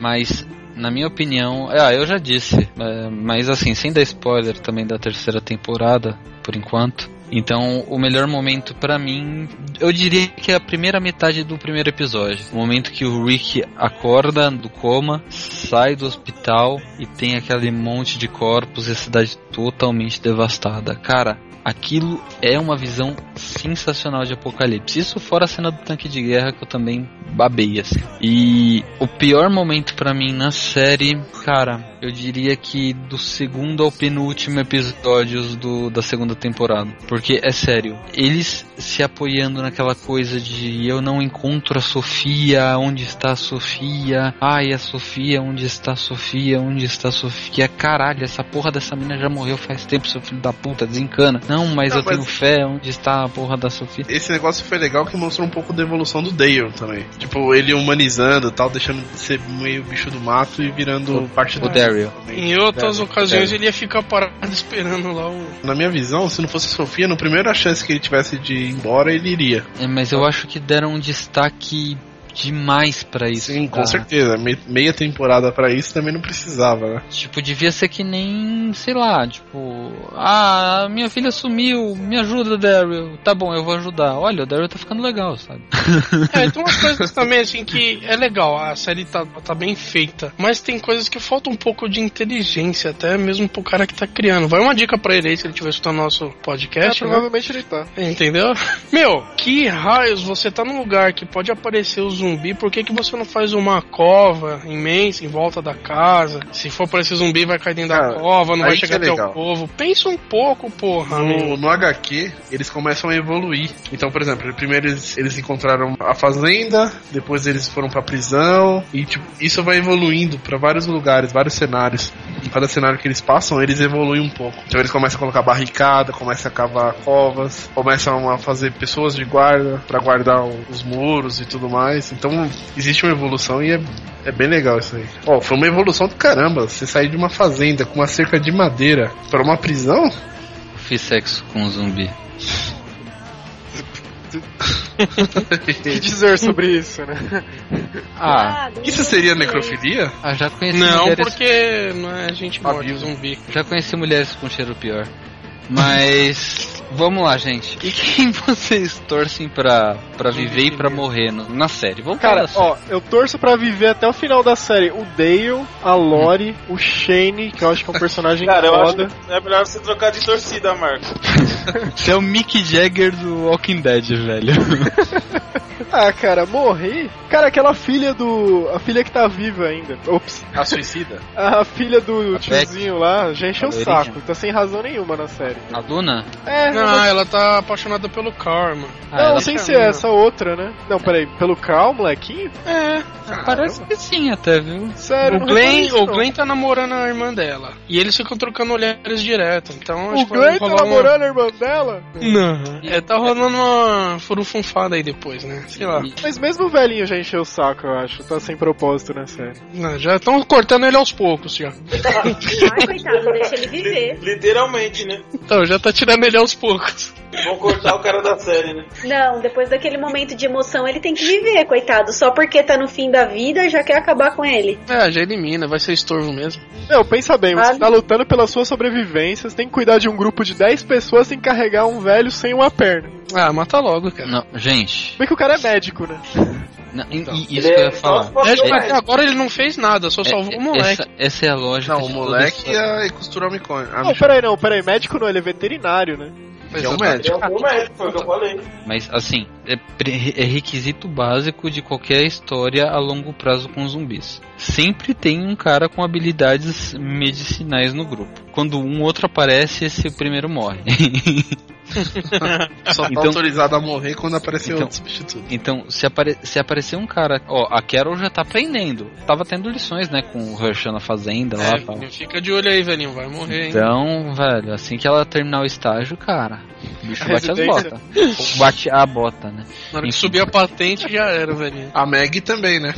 Mas, na minha opinião, ah, eu já disse, é, mas assim, sem dar spoiler também da terceira temporada, por enquanto. Então, o melhor momento pra mim, eu diria que é a primeira metade do primeiro episódio. O momento que o Rick acorda do coma, sai do hospital e tem aquele monte de corpos e a cidade totalmente devastada. Cara, aquilo é uma visão sensacional de apocalipse. Isso fora a cena do tanque de guerra que eu também babei assim. E o pior momento pra mim na série, cara, eu diria que do segundo ao penúltimo episódios do, da segunda temporada. Porque é sério, eles se apoiando naquela coisa de eu não encontro a Sofia, onde está a Sofia? Ai, a Sofia, onde está a Sofia? Onde está a Sofia? Caralho, essa porra dessa mina já morreu faz tempo, seu filho da puta, desencana. Não, mas Não, eu mas- tenho fé, onde está a porra da Sofia? Esse negócio foi legal que mostrou um pouco da evolução do Dale também. Tipo, ele humanizando e tal, deixando de ser meio bicho do mato e virando parte O do Daryl. Em outras É, ocasiões é. ele ia ficar parado esperando lá o. Na minha visão, se não fosse a Sofia, no primeira chance que ele tivesse de ir embora, ele iria. É, mas eu acho que deram um destaque demais pra isso. Sim, com tá? certeza. Me- Meia temporada pra isso também não precisava, né? Tipo, devia ser que nem, sei lá, tipo, ah, minha filha sumiu, me ajuda, Daryl. Tá bom, eu vou ajudar. Olha, o Daryl tá ficando legal, sabe? É, tem umas coisas também assim que é legal, a série tá, tá bem feita, mas tem coisas que faltam um pouco de inteligência, até mesmo pro cara que tá criando. Vai uma dica pra ele aí se ele estiver escutando nosso É, podcast, né? provavelmente ele tá. Entendeu? Meu, que raios você tá num lugar que pode aparecer o zumbi, por que, que você não faz uma cova imensa em volta da casa? Se for aparecer zumbi, vai cair dentro Cara, da cova, não vai chegar é até legal. o povo. Pensa um pouco, porra. No, no HQ, eles começam a evoluir. Então, por exemplo, primeiro eles, eles encontraram a fazenda, depois eles foram pra prisão, e tipo, isso vai evoluindo pra vários lugares, vários cenários. Cada cenário que eles passam, eles evoluem um pouco. Então eles começam a colocar barricada, começam a cavar covas, começam a fazer pessoas de guarda pra guardar os muros e tudo mais. Então existe uma evolução e é, é bem legal isso aí. Ó, foi uma evolução do caramba. Você sair de uma fazenda com uma cerca de madeira pra uma prisão? Fiz sexo com um zumbi. O que dizer sobre isso, né? Ah, Isso seria necrofilia? ah, já conheci Não, mulheres. porque não é gente morta, zumbi. Já conheci mulheres com cheiro pior. Mas vamos lá, gente. E quem vocês torcem pra, pra viver e pra morrer no- na série? Vamos Cara, falar ó, eu torço pra viver até o final da série o Dale, a Lori, o Shane, que eu acho que é um personagem Cara, eu acho foda. que é melhor você trocar de torcida, Marco. Você é o Mick Jagger do Walking Dead, velho. Ah, cara, morrer? Cara, aquela filha do. A filha que tá viva ainda. Ops. A suicida? A filha do A tiozinho lá já encheu o saco. Tá sem razão nenhuma na série. A Luna? É, Não, mas- ela tá apaixonada pelo Karma. Ah, não, ela sem tá- ser essa outra, né? Não, peraí, pelo Carl, molequinho? É, Parece que sim, até, viu? Sério, o Glenn, isso, o. Glenn tá namorando a irmã dela. E eles ficam trocando olhares direto. Então acho O que vai Glenn tá uma- namorando a irmã dela? Não. É, tá rolando uma furufunfada aí depois, né? sei lá. Mas mesmo o velhinho já encheu o saco, eu acho. Tá sem propósito na série. Não, já estão cortando ele aos poucos, já. Ai, coitado, deixa ele viver. Literalmente, né? Então, já tá tirando ele aos poucos. Vão cortar o cara da série, né? Não, depois daquele momento de emoção, ele tem que viver, coitado. Só porque tá no fim da vida, já quer acabar com ele. É, já elimina, vai ser estorvo mesmo. Meu, pensa bem, você Vale. tá lutando pela sua sobrevivência, você tem que cuidar de um grupo de 10 pessoas sem carregar um velho sem uma perna. Ah, mata logo, cara. Não, gente. Bem que o cara é médico, né? não, Então, e- isso que eu ia falar. só- É, até agora ele não fez nada, só salvou É- o moleque. Essa, essa é a lógica. Não, o moleque ia costurar o micone. Ah, Não, peraí, não, peraí, médico não, ele é veterinário, né? Que é um médico. Eu fui médico, foi o que eu falei. Mas assim, é, é requisito básico de qualquer história a longo prazo com zumbis. Sempre tem um cara com habilidades medicinais no grupo. Quando um outro aparece, esse primeiro morre. Só tá Então- autorizado a morrer quando aparecer Então- outro substituto. então, se, apare- se aparecer um cara. Ó, a Carol já tá aprendendo. Tava tendo lições, né, com o Herschel na fazenda lá tal. É, fica de olho aí, velhinho, vai morrer, hein? Então, velho, assim que ela terminar o estágio, cara, o bicho A bate as botas. Bate a bota, né? Na hora que subir a patente já era, velhinho. A Meg também, né?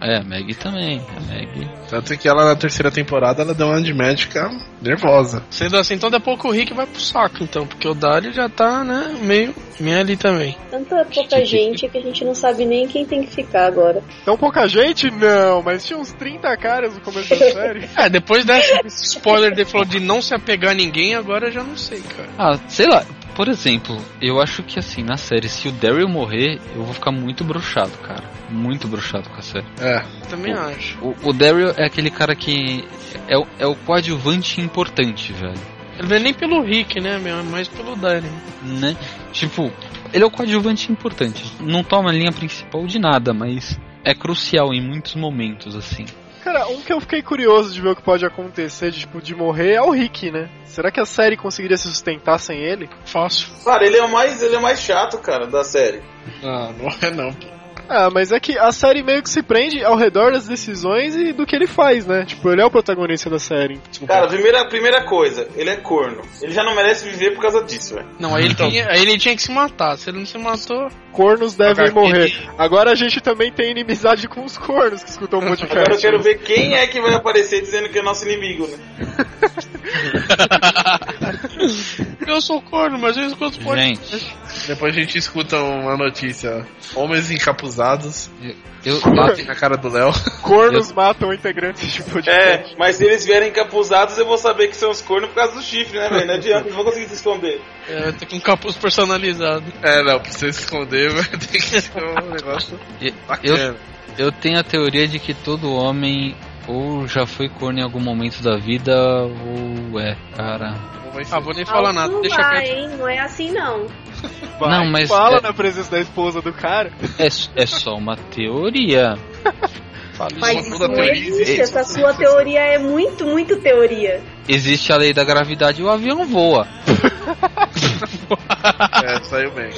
É, a Meg também. A Meg. Tanto que ela na terceira temporada ela deu uma de médica nervosa. Sendo assim, então daqui a pouco o Rick vai pro saco, então, porque o Dario já tá, né, meio, meio ali também. Tanta pouca gente que a gente não sabe nem quem tem que ficar agora. Tão pouca gente? Não, mas tinha uns 30 caras no começo da série. É, depois dessa, desse spoiler dele falou de não se apegar a ninguém, agora eu já não sei, cara. Ah, sei lá. Por exemplo, eu acho que assim, na série, se o Daryl morrer, eu vou ficar muito bruxado, cara. Muito bruxado com a série. É. Também acho. O, o Daryl é aquele cara que é, o- é o coadjuvante importante, velho. Ele não é nem pelo Rick, né, meu, é mais pelo Dario. Né? Tipo, ele é o coadjuvante importante. Não toma a linha principal de nada, mas é crucial em muitos momentos, assim. Cara, um que eu fiquei curioso de ver o que pode acontecer, de, tipo, de morrer, é o Rick, né? Será que a série conseguiria se sustentar sem ele? Fácil. Cara, ele é o mais, ele é o mais chato, cara, da série. Ah, não é não. Ah, mas é que a série meio que se prende ao redor das decisões e do que ele faz, né? Tipo, ele é o protagonista da série. Cara, primeira, primeira coisa, ele é corno. Ele já não merece viver por causa disso, velho. Não, aí ele, tinha, aí ele tinha que se matar. Se ele não se matou, Cornos devem Agora, morrer. ele- Agora a gente também tem inimizade com os cornos que escutam o podcast. Agora eu quero ver quem é que vai aparecer dizendo que é nosso inimigo, né? eu sou corno, mas eu escuto pode. Gente, Depois a gente escuta uma notícia. Homens encapuzados eu, batem na cara do Léo. Cornos matam integrantes de podcast. É, mas se eles vierem encapuzados, eu vou saber que são os cornos por causa do chifre, né, velho? Não adianta, não vou conseguir se esconder. É, vai ter com um capuz personalizado. É, não, pra você se esconder vai ter que ser um negócio eu, bacana. eu tenho a teoria de que todo homem ou já foi corno em algum momento da vida, ou é, cara. Ah, vou nem falar nada, deixa vai, quieto. hein? Não é assim, não. Vai, Não, mas Fala é- na presença da esposa do cara. É, é só uma teoria. Fala isso. Mas isso não teoria existe. existe. Essa sua teoria é muito, muito teoria. Existe a lei da gravidade e o avião voa. É, saiu bem.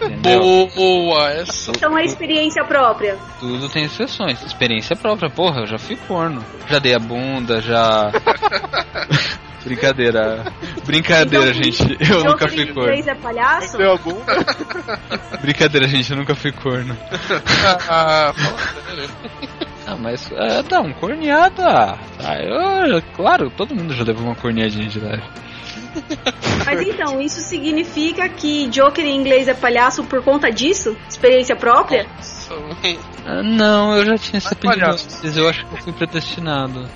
Entendeu? Boa, essa. Então é experiência própria. Tudo tem exceções. Experiência própria. Porra, eu já fui corno. Já dei a bunda, já. Brincadeira. Brincadeira, Então, gente. Eu Jogo nunca fui corno. inglês é palhaço? Deu a bunda. Brincadeira, gente. Eu nunca fui corno. Ah, Ah, mas. É, dá um corneada. Ah, eu, claro, todo mundo já levou uma corneadinha de leve. Mas então, isso significa que Joker em inglês é palhaço por conta disso? Experiência própria? Nossa, Ah, não, eu já tinha esse apelido antes. Eu acho que eu fui predestinado.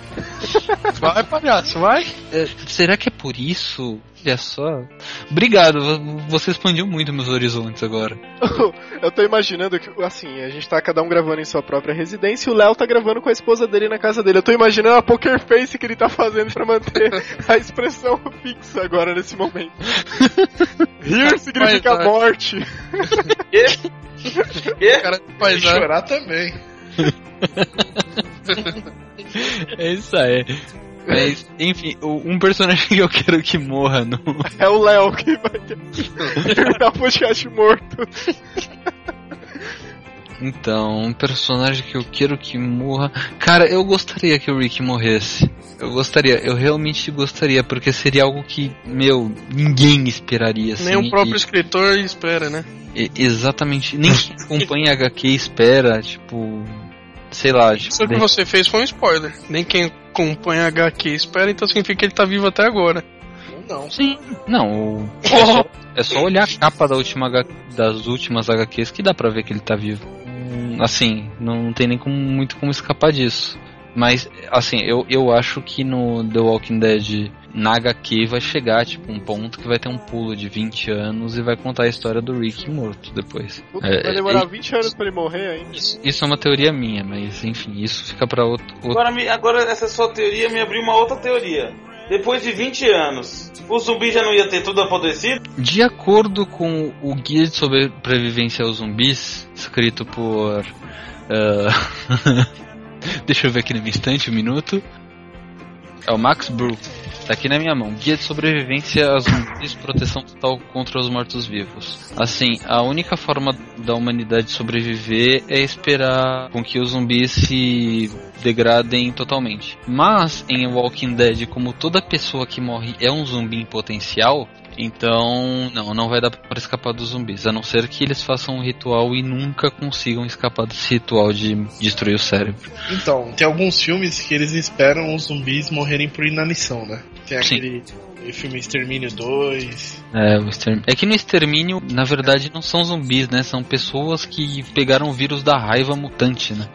vai, palhaço, vai. É, será que é por isso? Olha só. Obrigado, vo- você expandiu muito meus horizontes agora. Eu tô imaginando que, assim, a gente tá cada um gravando em sua própria residência e o Léo tá gravando com a esposa dele na casa dele. Eu tô imaginando a poker face que ele tá fazendo pra manter a expressão fixa agora nesse momento. Rir significa é. morte. Quê? Cara, E paisagem. chorar também. É isso aí. Mas, enfim, um personagem que eu quero que morra no. É o Léo que vai ter- terminar o podcast morto. Então, um personagem que eu quero que morra. Cara, eu gostaria que o Rick morresse. Eu gostaria, eu realmente gostaria, porque seria algo que, meu, ninguém esperaria. Assim, Nem o próprio e- escritor espera, né? e- exatamente. Nem quem acompanha HQ espera, tipo. Sei lá, tipo. Isso que você fez foi um spoiler. Nem quem acompanha HQ espera, então significa que ele tá vivo até agora. Não. Sim. Não, o- é, só, é só olhar a capa da última, das últimas HQs que dá pra ver que ele tá vivo. Hum, Assim, não tem nem como- muito como escapar disso. Mas, assim, eu, eu acho que no The Walking Dead, na HQ, vai chegar, tipo, um ponto que vai ter um pulo de 20 anos e vai contar a história do Rick morto depois. Puta, É, vai demorar é- 20 anos pra ele morrer ainda. Isso, isso é uma teoria minha, mas, enfim, isso fica pra outro... outro... Agora, me- agora essa sua teoria me abriu uma outra teoria. Depois de 20 anos, o zumbi já não ia ter tudo apodrecido? De acordo com o Guia de Sobrevivência aos Zumbis, escrito por. ah, Deixa eu ver aqui na minha estante um minuto. É o Max Brew. Tá aqui na minha mão. Guia de sobrevivência aos zumbis, proteção total contra os mortos-vivos. Assim, a única forma da humanidade sobreviver é esperar com que os zumbis se degradem totalmente. Mas em Walking Dead, como toda pessoa que morre é um zumbi em potencial, então não, não vai dar pra escapar dos zumbis, a não ser que eles façam um ritual e nunca consigam escapar desse ritual de destruir o cérebro. Então, tem alguns filmes que eles esperam os zumbis morrerem por inanição, né? Tem aquele Sim. Filme Extermínio 2. É, o exterm- é que no extermínio, na verdade, não são zumbis, né? São pessoas que pegaram o vírus da raiva mutante, né?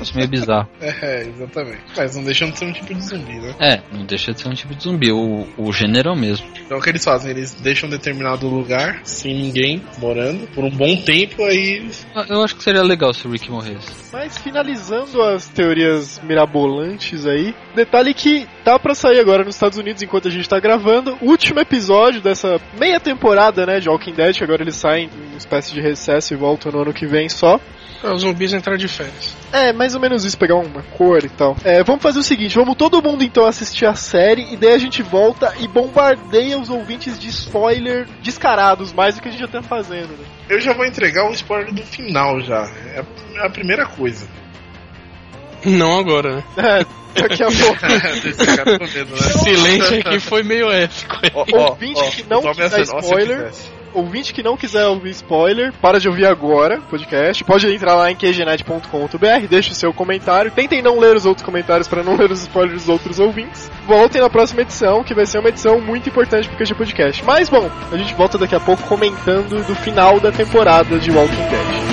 Isso é meio bizarro. É, exatamente. Mas não deixando de ser um tipo de zumbi, né? É, não deixa de ser um tipo de zumbi, o, o gênero é o mesmo. Então o que eles fazem? Eles deixam um determinado lugar, sem ninguém morando, por um bom tempo, aí Eu acho que seria legal se o Rick morresse. Mas finalizando as teorias mirabolantes aí, detalhe que tá pra sair agora nos Estados Unidos enquanto a gente tá gravando, o último episódio dessa meia temporada, né, de Walking Dead, que agora eles saem em uma espécie de recesso e voltam no ano que vem só. Pra os zumbis entrar de férias. É, mais ou menos isso, pegar uma cor e tal. É, vamos fazer o seguinte, vamos todo mundo então assistir a série e daí a gente volta e bombardeia os ouvintes de spoiler descarados, mais do que a gente já tá fazendo, né? eu já vou entregar o spoiler do final já. É é a primeira coisa. Não agora, né? É, daqui a pouco. Medo, né? Silêncio aqui foi meio épico. Ó, ó, Ouvinte ó, que não é quiser eu spoiler. Ouvinte que não quiser ouvir spoiler, para de ouvir agora o podcast. Pode entrar lá em qgnet.com.br, deixe o seu comentário. Tentem não ler os outros comentários para não ler os spoilers dos outros ouvintes. Voltem na próxima edição, que vai ser uma edição muito importante pro QG Podcast. Mas bom, a gente volta daqui a pouco comentando do final da temporada de Walking Dead.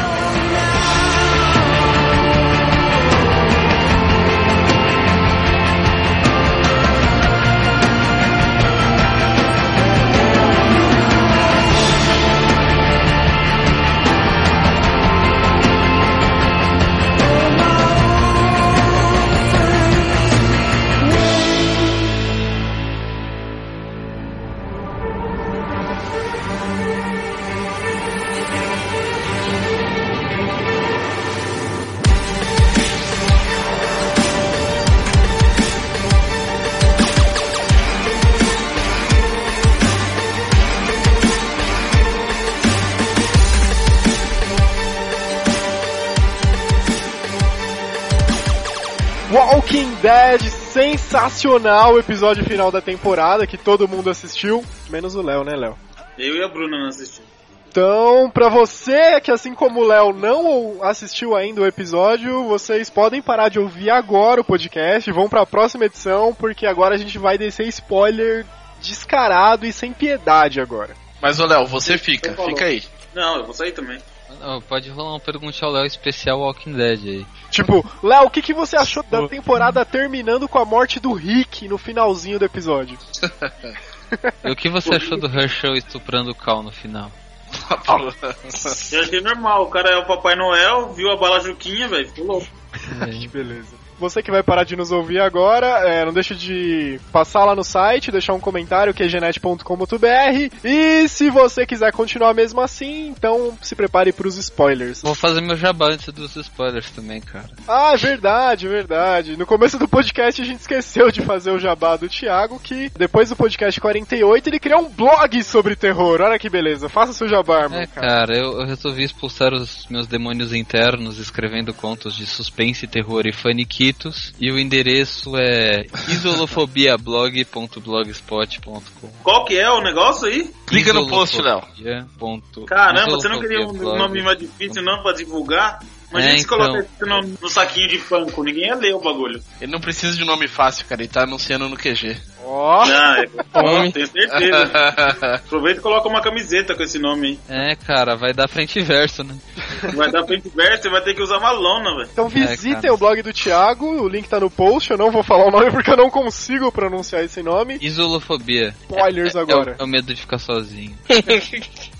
Sensacional episódio final da temporada que todo mundo assistiu, menos o Léo, né, Léo? Eu e a Bruna não assistimos. Então, pra você que assim como o Léo não assistiu ainda o episódio, vocês podem parar de ouvir agora o podcast, vão pra próxima edição, porque agora a gente vai descer spoiler descarado e sem piedade agora. Mas, ô Léo, você fica, fica aí. Não, eu vou sair também. Pode rolar uma pergunta ao Léo especial Walking Dead aí. Tipo, Léo, o que, que você achou da temporada terminando com a morte do Rick no finalzinho do episódio? E o que você achou do Herschel estuprando o Cal no final? Eu achei normal, o cara é o Papai Noel, viu a bala Juquinha, velho, ficou louco. Que beleza. Você que vai parar de nos ouvir agora, é, não deixe de passar lá no site, deixar um comentário que é genet.com.br. E se você quiser continuar mesmo assim, então se prepare para os spoilers. Vou fazer meu jabá antes dos spoilers também, cara. Ah, é verdade, verdade. No começo do podcast a gente esqueceu de fazer o jabá do Thiago, que depois do podcast 48 ele criou um blog sobre terror. Olha que beleza. Faça seu jabá, irmão. É, cara, eu, eu resolvi expulsar os meus demônios internos escrevendo contos de suspense, terror e E o endereço é isolofobiablog.blogspot.com. Qual que é o negócio aí? Clica no post, Léo. Caramba, você não queria um nome mais difícil não pra divulgar? Imagina É, se então. colocar isso no, no saquinho de panco, ninguém ia ler o bagulho. Ele não precisa de nome fácil, cara. Ele tá anunciando no QG. Ó, Não, é, Homem. tenho certeza. Aproveita e coloca uma camiseta com esse nome É, cara, vai dar frente e verso, né? Vai dar frente verso, você vai ter que usar uma lona, velho. então visitem cara. o blog do Thiago, o link tá no post. Eu não vou falar o nome porque eu não consigo pronunciar esse nome. Isolofobia. Spoilers É o, agora. é o medo de ficar sozinho.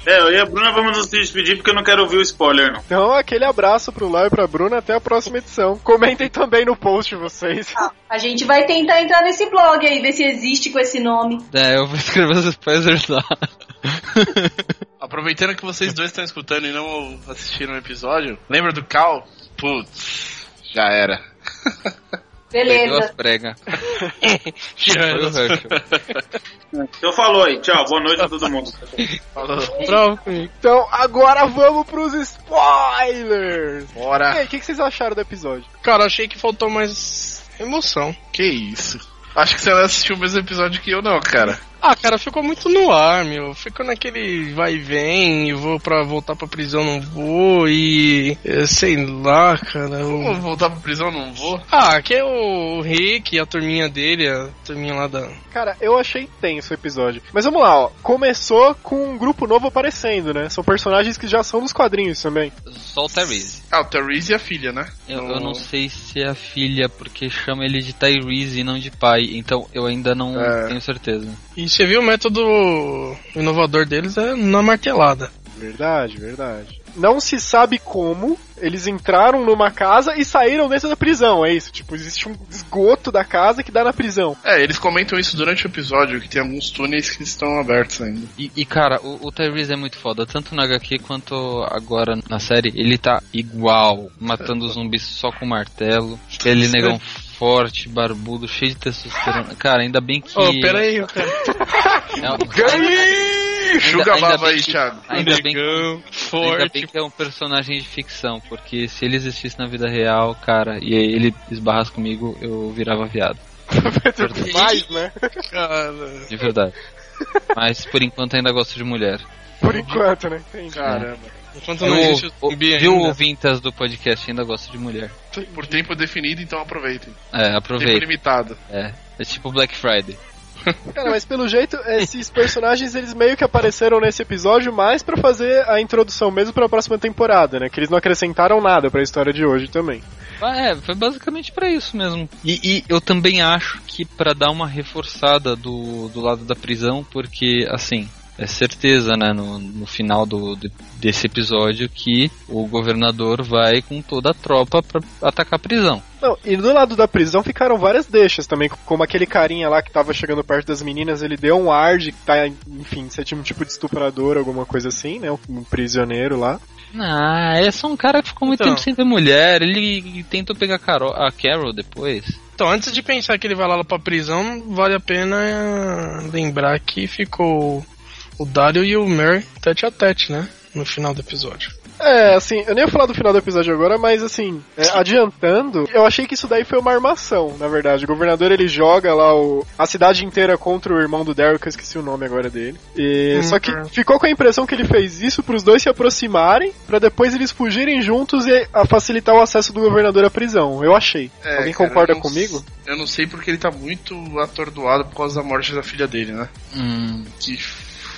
É, eu e a Bruna vamos nos despedir porque eu não quero ouvir o spoiler, não. Então, aquele abraço pro Léo e pra Bruna. Até a próxima edição. Comentem também no post vocês. A gente vai tentar entrar nesse blog aí, ver se existe com esse nome. É, eu vou escrever os spoilers lá. Aproveitando que vocês dois estão escutando e não assistiram o episódio, lembra do Cal? Putz, já era. Beleza. pregas. Foi o Herschel. Então falou aí, tchau, boa noite a todo mundo. Falou. Comigo. Então, agora vamos pros spoilers. E Bora. aí, o que, que vocês acharam do episódio? Cara, achei que faltou mais emoção. Que isso? Acho que você assistiu o mesmo episódio que eu, não, cara. Ah, cara, ficou muito no ar, meu. Ficou naquele vai e vem, e vou pra voltar pra prisão, não vou, e. eh, Sei lá, cara. o- Vou voltar pra prisão, não vou. Ah, que é o Rick e a turminha dele, a turminha lá da. Cara, eu achei tenso o episódio. Mas vamos lá, ó. Começou com um grupo novo aparecendo, né? São personagens que já são dos quadrinhos também. Só o Tyrese. Ah, o Therese e a filha, né? Eu, No- eu não sei se é a filha, porque chama ele de Tyrese e não de pai. Então eu ainda não É. tenho certeza. E você viu o método inovador deles é na martelada. Verdade, verdade. Não se sabe como eles entraram numa casa e saíram dentro da prisão, é isso? Tipo, existe um esgoto da casa que dá na prisão. É, eles comentam isso durante o episódio, que tem alguns túneis que estão abertos ainda. E, e, cara, o, o Tyrese é muito foda, tanto na HQ quanto agora na série. Ele tá igual, matando zumbis só com martelo. Aquele negão forte, barbudo, cheio de testosterona. Cara, ainda bem que. Ô, pera aí, cara. É um- Chuga ainda aí, que- Thiago. Ainda bem, que, Negão, ainda forte. bem que é um personagem de ficção, porque se ele existisse na vida real, cara, e ele esbarrasse comigo, eu virava viado. Mais, né? Cara. De verdade. Mas por enquanto ainda gosto de mulher. Por enquanto, né? Caramba. Enquanto não Eu, existe o zumbi viu ouvintas do podcast ainda gosto de mulher. Por tempo definido, então aproveitem. É, Tempo aproveita. limitado. É, é tipo Black Friday. Cara, mas pelo jeito, esses personagens eles meio que apareceram nesse episódio mais pra fazer a introdução mesmo pra próxima temporada, né? Que eles não acrescentaram nada pra história de hoje também. Ah, É, foi basicamente pra isso mesmo. E, e eu também acho que pra dar uma reforçada do, do lado da prisão, porque assim, é certeza, né, no, no final do, de- desse episódio que o governador vai com toda a tropa pra atacar a prisão. Não, e do lado da prisão ficaram várias deixas também, como aquele carinha lá que tava chegando perto das meninas, ele deu um ar de que tá, enfim, um tipo de estuprador, alguma coisa assim, né? Um prisioneiro lá. Ah, é só um cara que ficou muito Então. tempo sem ver mulher. Ele tentou pegar a Carol- a Carol depois. Então, antes de pensar que ele vai lá pra prisão, vale a pena lembrar que ficou o Dario e o Mer tete a tete, né? No final do episódio. É, assim, eu nem ia falar do final do episódio agora, mas assim, é, adiantando, eu achei que isso daí foi uma armação, na verdade. O governador ele joga lá o, a cidade inteira contra o irmão do Daryl, que eu esqueci o nome agora dele. E, Hum, só que é. ficou com a impressão que ele fez isso pros dois se aproximarem, pra depois eles fugirem juntos e a facilitar o acesso do governador à prisão. Eu achei. É, Alguém cara, concorda eu comigo? Eu não sei porque ele tá muito atordoado por causa da morte da filha dele, né? Hum, Que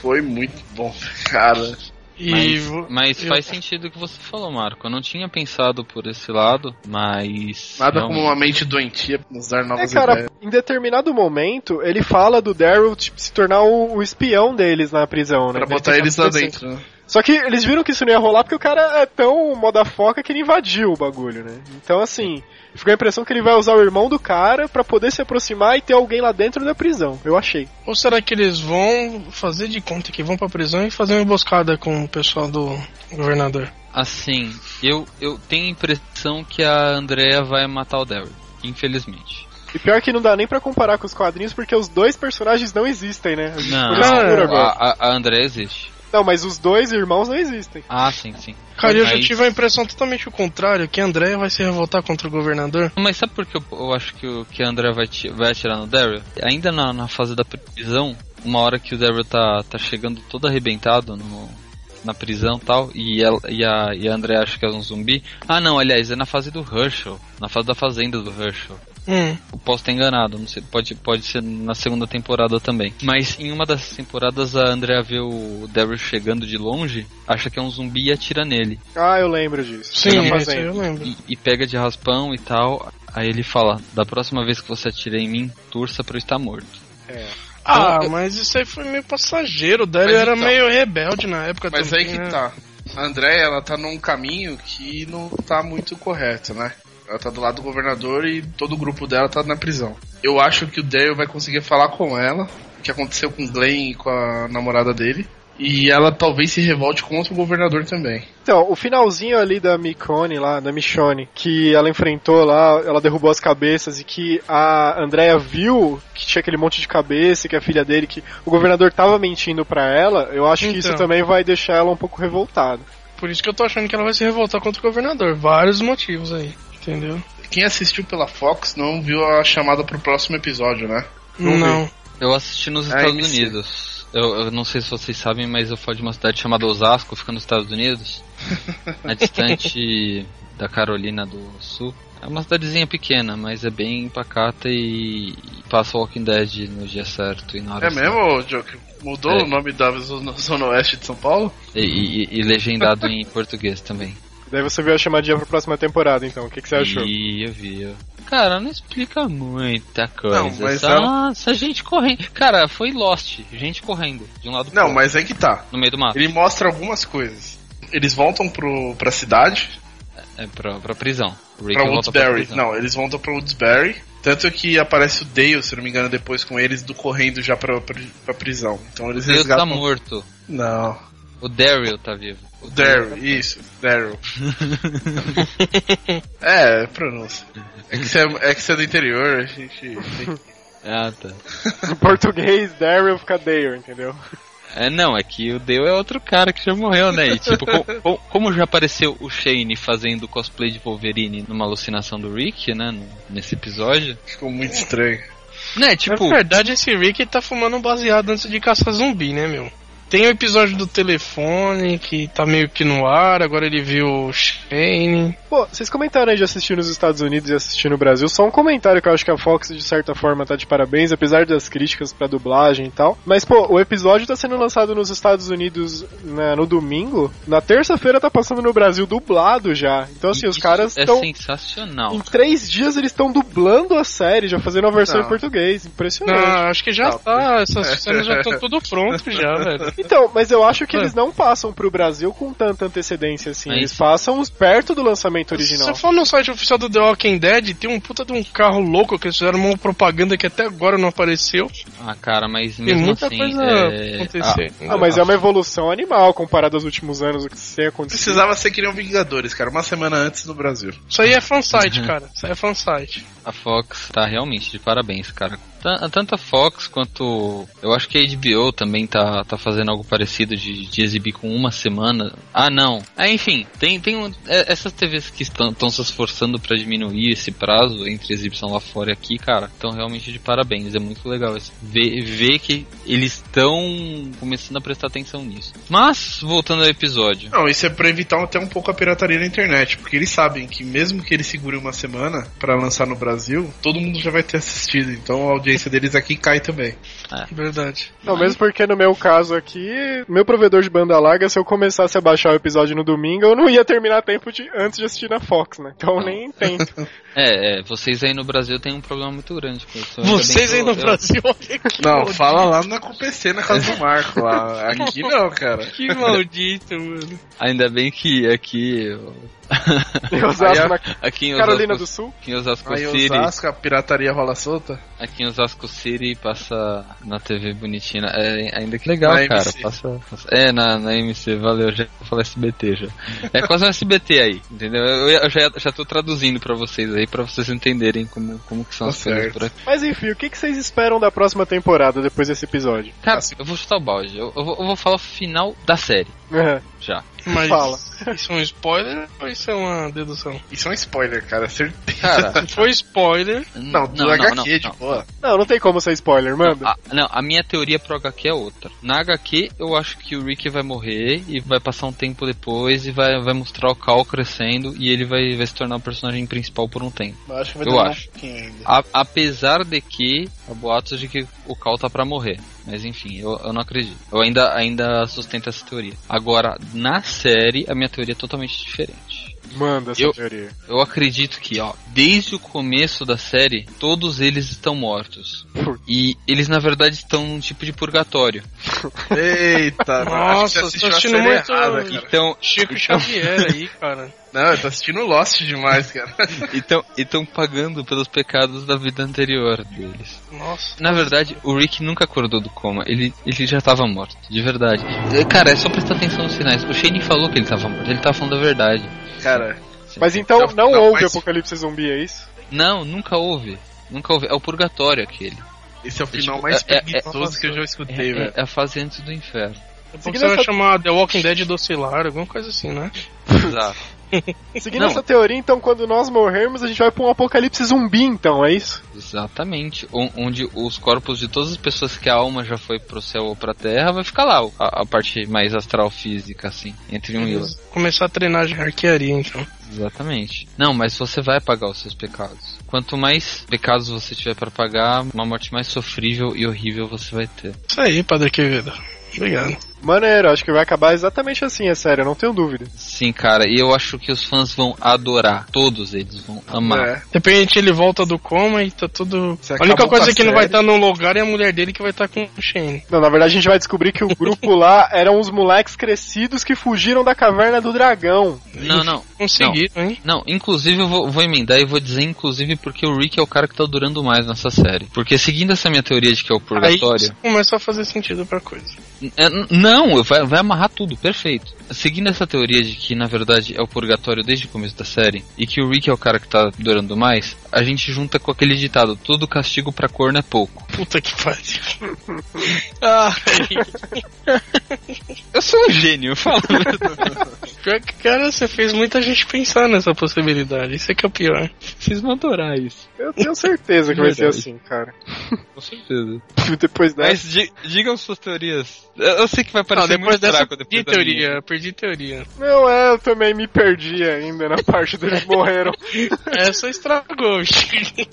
foi muito bom, cara. E mas mas eu- faz sentido o que você falou, Marco. Eu não tinha pensado por esse lado, mas. Nada como realmente- uma mente doentia nos dar É, novas cara, ideias. em determinado momento, ele fala do Daryl tipo, se tornar o, o espião deles na prisão, né? Pra Ele botar eles lá pensando- dentro, né? Só que eles viram que isso não ia rolar porque o cara é tão moda foca que ele invadiu o bagulho, né? Então, assim, ficou a impressão que ele vai usar o irmão do cara pra poder se aproximar e ter alguém lá dentro da prisão. Eu achei. Ou será que eles vão fazer de conta que vão pra prisão e fazer uma emboscada com o pessoal do governador? Assim, eu, eu tenho a impressão que a Andrea vai matar o Daryl, infelizmente. E pior que não dá nem pra comparar com os quadrinhos porque os dois personagens não existem, né? A gente Não, a, a, a Andrea existe. Não, mas os dois irmãos não existem. Ah, sim, sim. Cara, eu já tive a impressão totalmente o contrário, que a Andrea vai se revoltar contra o governador. Mas sabe por que eu, eu acho que, o, que a Andrea vai, vai atirar no Daryl? Ainda na, na fase da prisão, uma hora que o Daryl tá, tá chegando todo arrebentado no, na prisão e tal, e, ela, e, a, e a Andrea acha que é um zumbi. Ah, não, aliás, é na fase do Herschel, na fase da fazenda do Herschel. Hum, Eu posso estar enganado, não sei, pode, pode ser na segunda temporada também. Mas em uma dessas temporadas a Andrea vê o Daryl chegando de longe, acha que é um zumbi e atira nele. Ah, eu lembro disso. sim, isso aí fazenda. eu lembro. E, e pega de raspão e tal. Aí ele fala, da próxima vez que você atira em mim, torça pra eu estar morto. É. Ah, Eu- mas isso aí foi meio passageiro. O Daryl era então. meio rebelde na época Mas também, aí que né? tá. A Andréia, ela tá num caminho que não tá muito correto, né? Ela tá do lado do governador e todo o grupo dela tá na prisão. Eu acho que o Dale vai conseguir falar com ela, o que aconteceu com o Glenn e com a namorada dele. E ela talvez se revolte contra o governador também. Então, o finalzinho ali da Michonne lá, da Michonne, que ela enfrentou lá, ela derrubou as cabeças e que a Andrea viu que tinha aquele monte de cabeça, e que a filha dele, que o governador tava mentindo pra ela, eu acho que isso Então. também vai deixar ela um pouco revoltada. Por isso que eu tô achando que ela vai se revoltar contra o governador. Vários motivos aí, entendeu? Quem assistiu pela Fox não viu a chamada pro próximo episódio, né? Não Não. Eu assisti nos Ah, Estados MC. Unidos. Eu, eu não sei se vocês sabem, mas eu falo de uma cidade chamada Osasco, fica nos Estados Unidos. a distante da Carolina do Sul. É uma cidadezinha pequena, mas é bem pacata e, e passa Walking Dead no dia certo e na hora É certa. mesmo, Joker? Mudou É. o nome da zona, zona oeste de São Paulo? E, e- e legendado em português também. Daí você viu a chamadinha pra próxima temporada, então. O que, que você achou? Eu vi. eu- Cara, não explica muita coisa. Não, mas só, ela- só gente correndo. Cara, foi Lost. Gente correndo de um lado pro Não, outro. mas é que tá. No meio do mato. Ele mostra algumas coisas. Eles voltam pro, pra cidade, É pra, pra prisão. O Rick pra prisão. Não, eles voltam pra Woodsbury. Tanto que aparece o Dale, se não me engano, depois com eles, do correndo já pra, pra, pra prisão. Então eles Deus tá resgatam. morto. Não. O Daryl tá vivo. O Daryl, isso, Daryl. é, pronúncia. É que, você é, é que você é do interior, a gente. Ah, tá. Em português, Daryl fica Dale, entendeu? É, não, é que o Dale é outro cara que já morreu, né? E, tipo, co- co- como já apareceu o Shane fazendo cosplay de Wolverine numa alucinação do Rick, né? no- nesse episódio. Ficou muito estranho. Né, tipo, Na verdade, esse Rick tá fumando um baseado antes de caçar zumbi, né, meu? Tem o episódio do telefone que tá meio que no ar, agora ele viu o Shane. Pô, vocês comentaram aí de assistir nos Estados Unidos e assistir no Brasil. Só um comentário que eu acho que a Fox, de certa forma, tá de parabéns, apesar das críticas pra dublagem e tal. Mas, pô, o episódio tá sendo lançado nos Estados Unidos né, no domingo. Na terça-feira tá passando no Brasil dublado já. Então, assim, os isso caras é estão. sensacional. Em três dias eles estão dublando a série, já fazendo a versão Não. em português. Impressionante. Não, acho que já Não. tá, essas cenas já estão tudo pronto já, velho. Então, mas eu acho que É. eles não passam pro Brasil com tanta antecedência assim. É Eles passam perto do lançamento Se original. você for no site oficial do The Walking Dead, tem um puta de um carro louco que eles fizeram uma propaganda que até agora não apareceu. Ah, cara, mas Tem mesmo muita assim. coisa é... acontecer. Ah, mas é uma evolução animal comparado aos últimos anos, o que tem acontecido. Precisava ser que nem Vingadores, cara, uma semana antes no Brasil. Isso aí é fansite, cara. Isso aí é fansite. A, a Fox tá realmente de parabéns, cara. Tan- Tanto a Fox quanto. Eu acho que a HBO também tá, tá fazendo algo parecido de, de exibir com uma semana. Ah, não. Ah, enfim, tem, tem um- é- essas TVs que estão se esforçando pra diminuir esse prazo entre exibição lá fora e aqui, cara, estão realmente de parabéns. É muito legal isso. Ver, ver que eles estão começando a prestar atenção nisso. Mas, voltando ao episódio. Não, isso é pra evitar até um pouco a pirataria na internet, porque eles sabem que mesmo que eles segurem uma semana pra lançar no Brasil, todo mundo já vai ter assistido, então a audiência deles aqui cai também. Verdade. Não, mesmo porque no meu caso aqui, meu provedor de banda larga, se eu começasse a baixar o episódio no domingo, eu não ia terminar tempo de, antes de assistir na Fox, né? Então eu nem tento. É, é, vocês aí no Brasil têm um problema muito grande com isso. Vocês aí no eu- Brasil, olha Não, fala lá na PC na casa do Marco lá. Aqui não, cara. Que maldito, mano. Ainda bem que aqui. Em Osasco, Aí, Aqui em Carolina Osasco, do Sul. aqui em Osasco Aí City. Osasco, a pirataria rola solta. Aqui em Osasco City passa na TV bonitinha. É, ainda que legal, Na cara. Passa, passa- é, na, na MC, valeu, já vou falar SBT já. É quase um SBT aí, entendeu? Eu, eu já, já tô traduzindo pra vocês aí, pra vocês entenderem como, como que são Tá as coisas certo. por aqui. Mas enfim, o que, que vocês esperam da próxima temporada depois desse episódio? Cara, Assim. eu vou chutar o balde. Eu, eu vou, eu vou falar o final da série, É, já. Mas Fala. isso é um spoiler ou isso é uma dedução? Isso é um spoiler, cara, certeza. Cara, for spoiler, Não, do HQ, de boa. Não, não tem como ser spoiler, manda. Ah, não, a minha teoria pro HQ é outra. Na HQ, eu acho que o Rick vai morrer e vai passar um tempo depois e vai, vai mostrar o Cal crescendo e ele vai, vai se tornar o personagem principal por um tempo. Eu acho que vai Eu demorar acho. um pouquinho ainda. A- apesar de que há boatos de que o Cal tá pra morrer. Mas enfim, eu, eu não acredito. Eu ainda, ainda sustento essa teoria. Agora, na série, a minha teoria é totalmente diferente. Manda essa eu- teoria. Eu acredito que, ó, desde o começo da série, todos eles estão mortos. E eles, na verdade, estão num tipo de purgatório. Eita, Nossa, tô assistindo muito- errada, cara. Então, Chico Xavier aí, cara. Não, eu tô assistindo Lost demais, cara. então, estão pagando pelos pecados da vida anterior deles. Nossa. Na verdade, o Rick nunca acordou do coma. Ele, ele já tava morto, de verdade. É, Cara, é só prestar atenção nos sinais. O Shane falou que ele tava morto. Ele tava falando a verdade. Cara, Mas então Não, não, não, houve mas- apocalipse zumbi, é isso? Não, nunca houve. Nunca houve. É o purgatório aquele. esse é o final tipo, mais é- é- preguiçoso que eu já É, escutei, é- velho. é a fase antes do inferno. Você vai essa- chamar The Walking Dead docilar, alguma coisa assim, né? Exato. Seguindo Não. essa teoria, então, quando nós morrermos, a gente vai pra um apocalipse zumbi, então, é isso? Exatamente. O- Onde os corpos de todas as pessoas que a alma já foi pro céu ou pra terra vai ficar lá. A, a parte mais astral física, assim, entre um e outro. Começar a treinar de arquearia, então. Exatamente. Não, mas você vai pagar os seus pecados. Quanto mais pecados você tiver pra pagar, uma morte mais sofrível e horrível você vai ter. Isso aí, Padre Quevedo. Obrigado. Maneiro, acho que vai acabar exatamente assim, é sério, eu não tenho dúvida. Sim, cara, e eu acho que os fãs vão adorar. Todos eles vão amar. É. De repente ele volta do coma e tá tudo. Você a única coisa a que não vai série. estar no lugar é a mulher dele que vai estar com o Shane. Não, na verdade a gente vai descobrir que o grupo lá eram os moleques crescidos que fugiram da caverna do dragão. Não, não. Conseguiram, hein? Não, inclusive eu vou, vou emendar e vou dizer inclusive porque o Rick é o cara que tá durando mais nessa série. Porque seguindo essa minha teoria de que é o Aí purgatório... começa a fazer sentido pra coisa. É, não, vai, vai amarrar tudo, perfeito. Seguindo essa teoria de que na verdade é o purgatório desde o começo da série e que o Rick é o cara que tá durando mais, a gente junta com aquele ditado: todo castigo pra corno é pouco. Puta que pariu. Ai. Eu sou um gênio, fala. Pior que, cara, você fez muita gente pensar nessa possibilidade. Isso é que é o pior. Vocês vão adorar isso, Eu tenho certeza que vai ser assim, cara. com certeza. Depois dessa. Mas di- digam suas teorias. Eu, sei que vai Não, parecer depois muito dessa, fraco perdi depois da minha. teoria, perdi teoria. Não, é, eu também me perdi ainda na parte deles morreram. Essa estragou,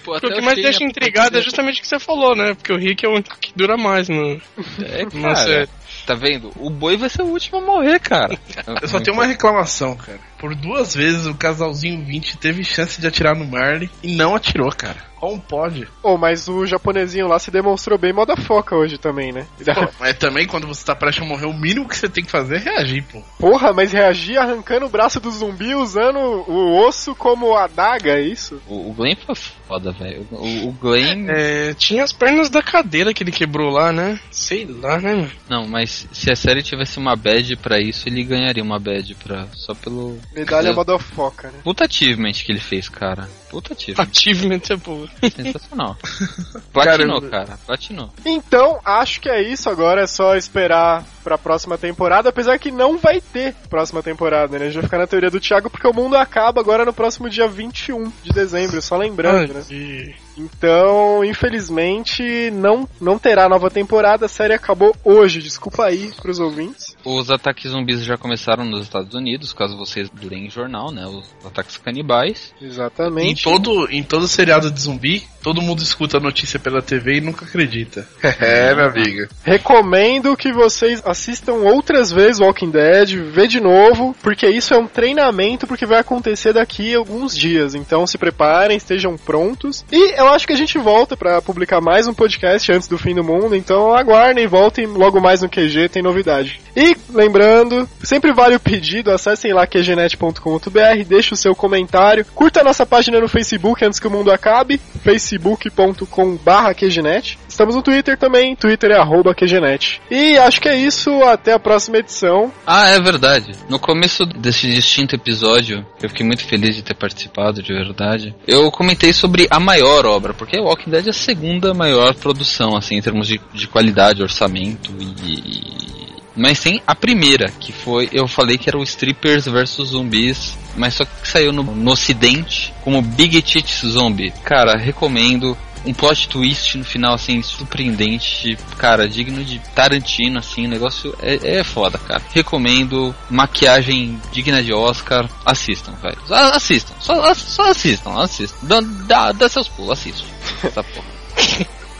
Pô, até o que mais deixa é- intrigado é justamente o que você falou, né? Porque o Rick é o único que dura mais no, É, na cara. série. Tá vendo? O boi vai ser o último a morrer, cara. Eu só tenho uma reclamação, cara. Por duas vezes o casalzinho 20 teve chance de atirar no Marley e não atirou, cara. Como pode? Oh, mas o japonesinho lá se demonstrou bem moda foca hoje também, né? Pô, mas também quando você tá prestes a morrer, o mínimo que você tem que fazer é reagir, pô. Porra, mas reagir arrancando o braço do zumbi usando o osso como adaga, é isso? O, o Glenn foi foda, velho. O, o Glenn. É, tinha as pernas da cadeira que ele quebrou lá, né? Sei lá, né, mano? Não, mas se a série tivesse uma badge pra isso, ele ganharia uma badge pra. Só pelo. Medalha Eu- moda foca, né? Puta achievement que ele fez, cara. Puta achievement. Achievement é boa. Sensacional. Platinou, Cara, cara. Platinou. Então, acho que é isso agora, é só esperar pra próxima temporada, apesar que não vai ter próxima temporada, né? A gente vai ficar na teoria do Thiago porque o mundo acaba agora no próximo dia 21 de dezembro, só lembrando, né? E- Então, infelizmente, não, não terá nova temporada, a série acabou hoje, desculpa aí pros ouvintes. Os ataques zumbis já começaram nos Estados Unidos, caso vocês leem jornal, né? Os ataques canibais. Em Exatamente. todo, em todo seriado de zumbi, todo mundo escuta a notícia pela TV e nunca acredita. É, meu amigo. Recomendo que vocês assistam outras vezes Walking Dead, vê de novo, porque isso é um treinamento porque vai acontecer daqui a alguns dias. Então se preparem, estejam prontos. E eu acho que a gente volta pra publicar mais um podcast antes do fim do mundo, então aguardem, voltem logo mais no QG, tem novidade. E lembrando, sempre vale o pedido, acessem lá qgnet.com.br, deixe o seu comentário, curta a nossa página no Facebook antes que o mundo acabe, facebook.com/qgnet. Estamos no Twitter também, Twitter é QGNet. E acho que é isso, até a próxima edição. Ah, é verdade. No começo desse distinto episódio, eu fiquei muito feliz de ter participado, de verdade. Eu comentei sobre a maior obra, porque Walking Dead é a segunda maior produção, assim, em termos de, de qualidade, orçamento e. Mas tem a primeira, que foi, eu falei que era o Strippers vs Zumbis, mas só que saiu no, no ocidente como Big Tits Zombie. Cara, recomendo. Um plot twist no final, assim, surpreendente, cara, digno de Tarantino, assim, o negócio é, é foda, cara. Recomendo, maquiagem digna de Oscar, assistam, velho. Assistam, só, só assistam, assistam. Dá, dá, dá seus pulos, assistam. Essa porra.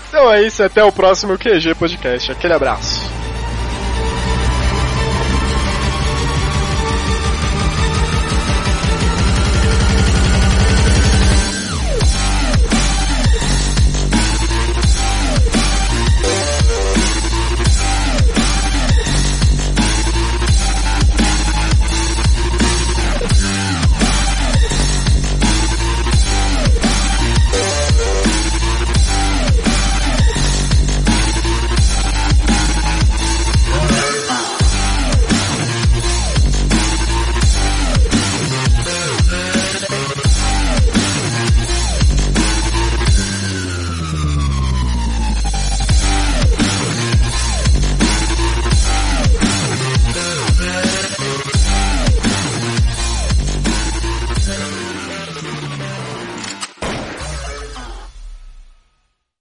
Então é isso, até o próximo QG Podcast. Aquele abraço.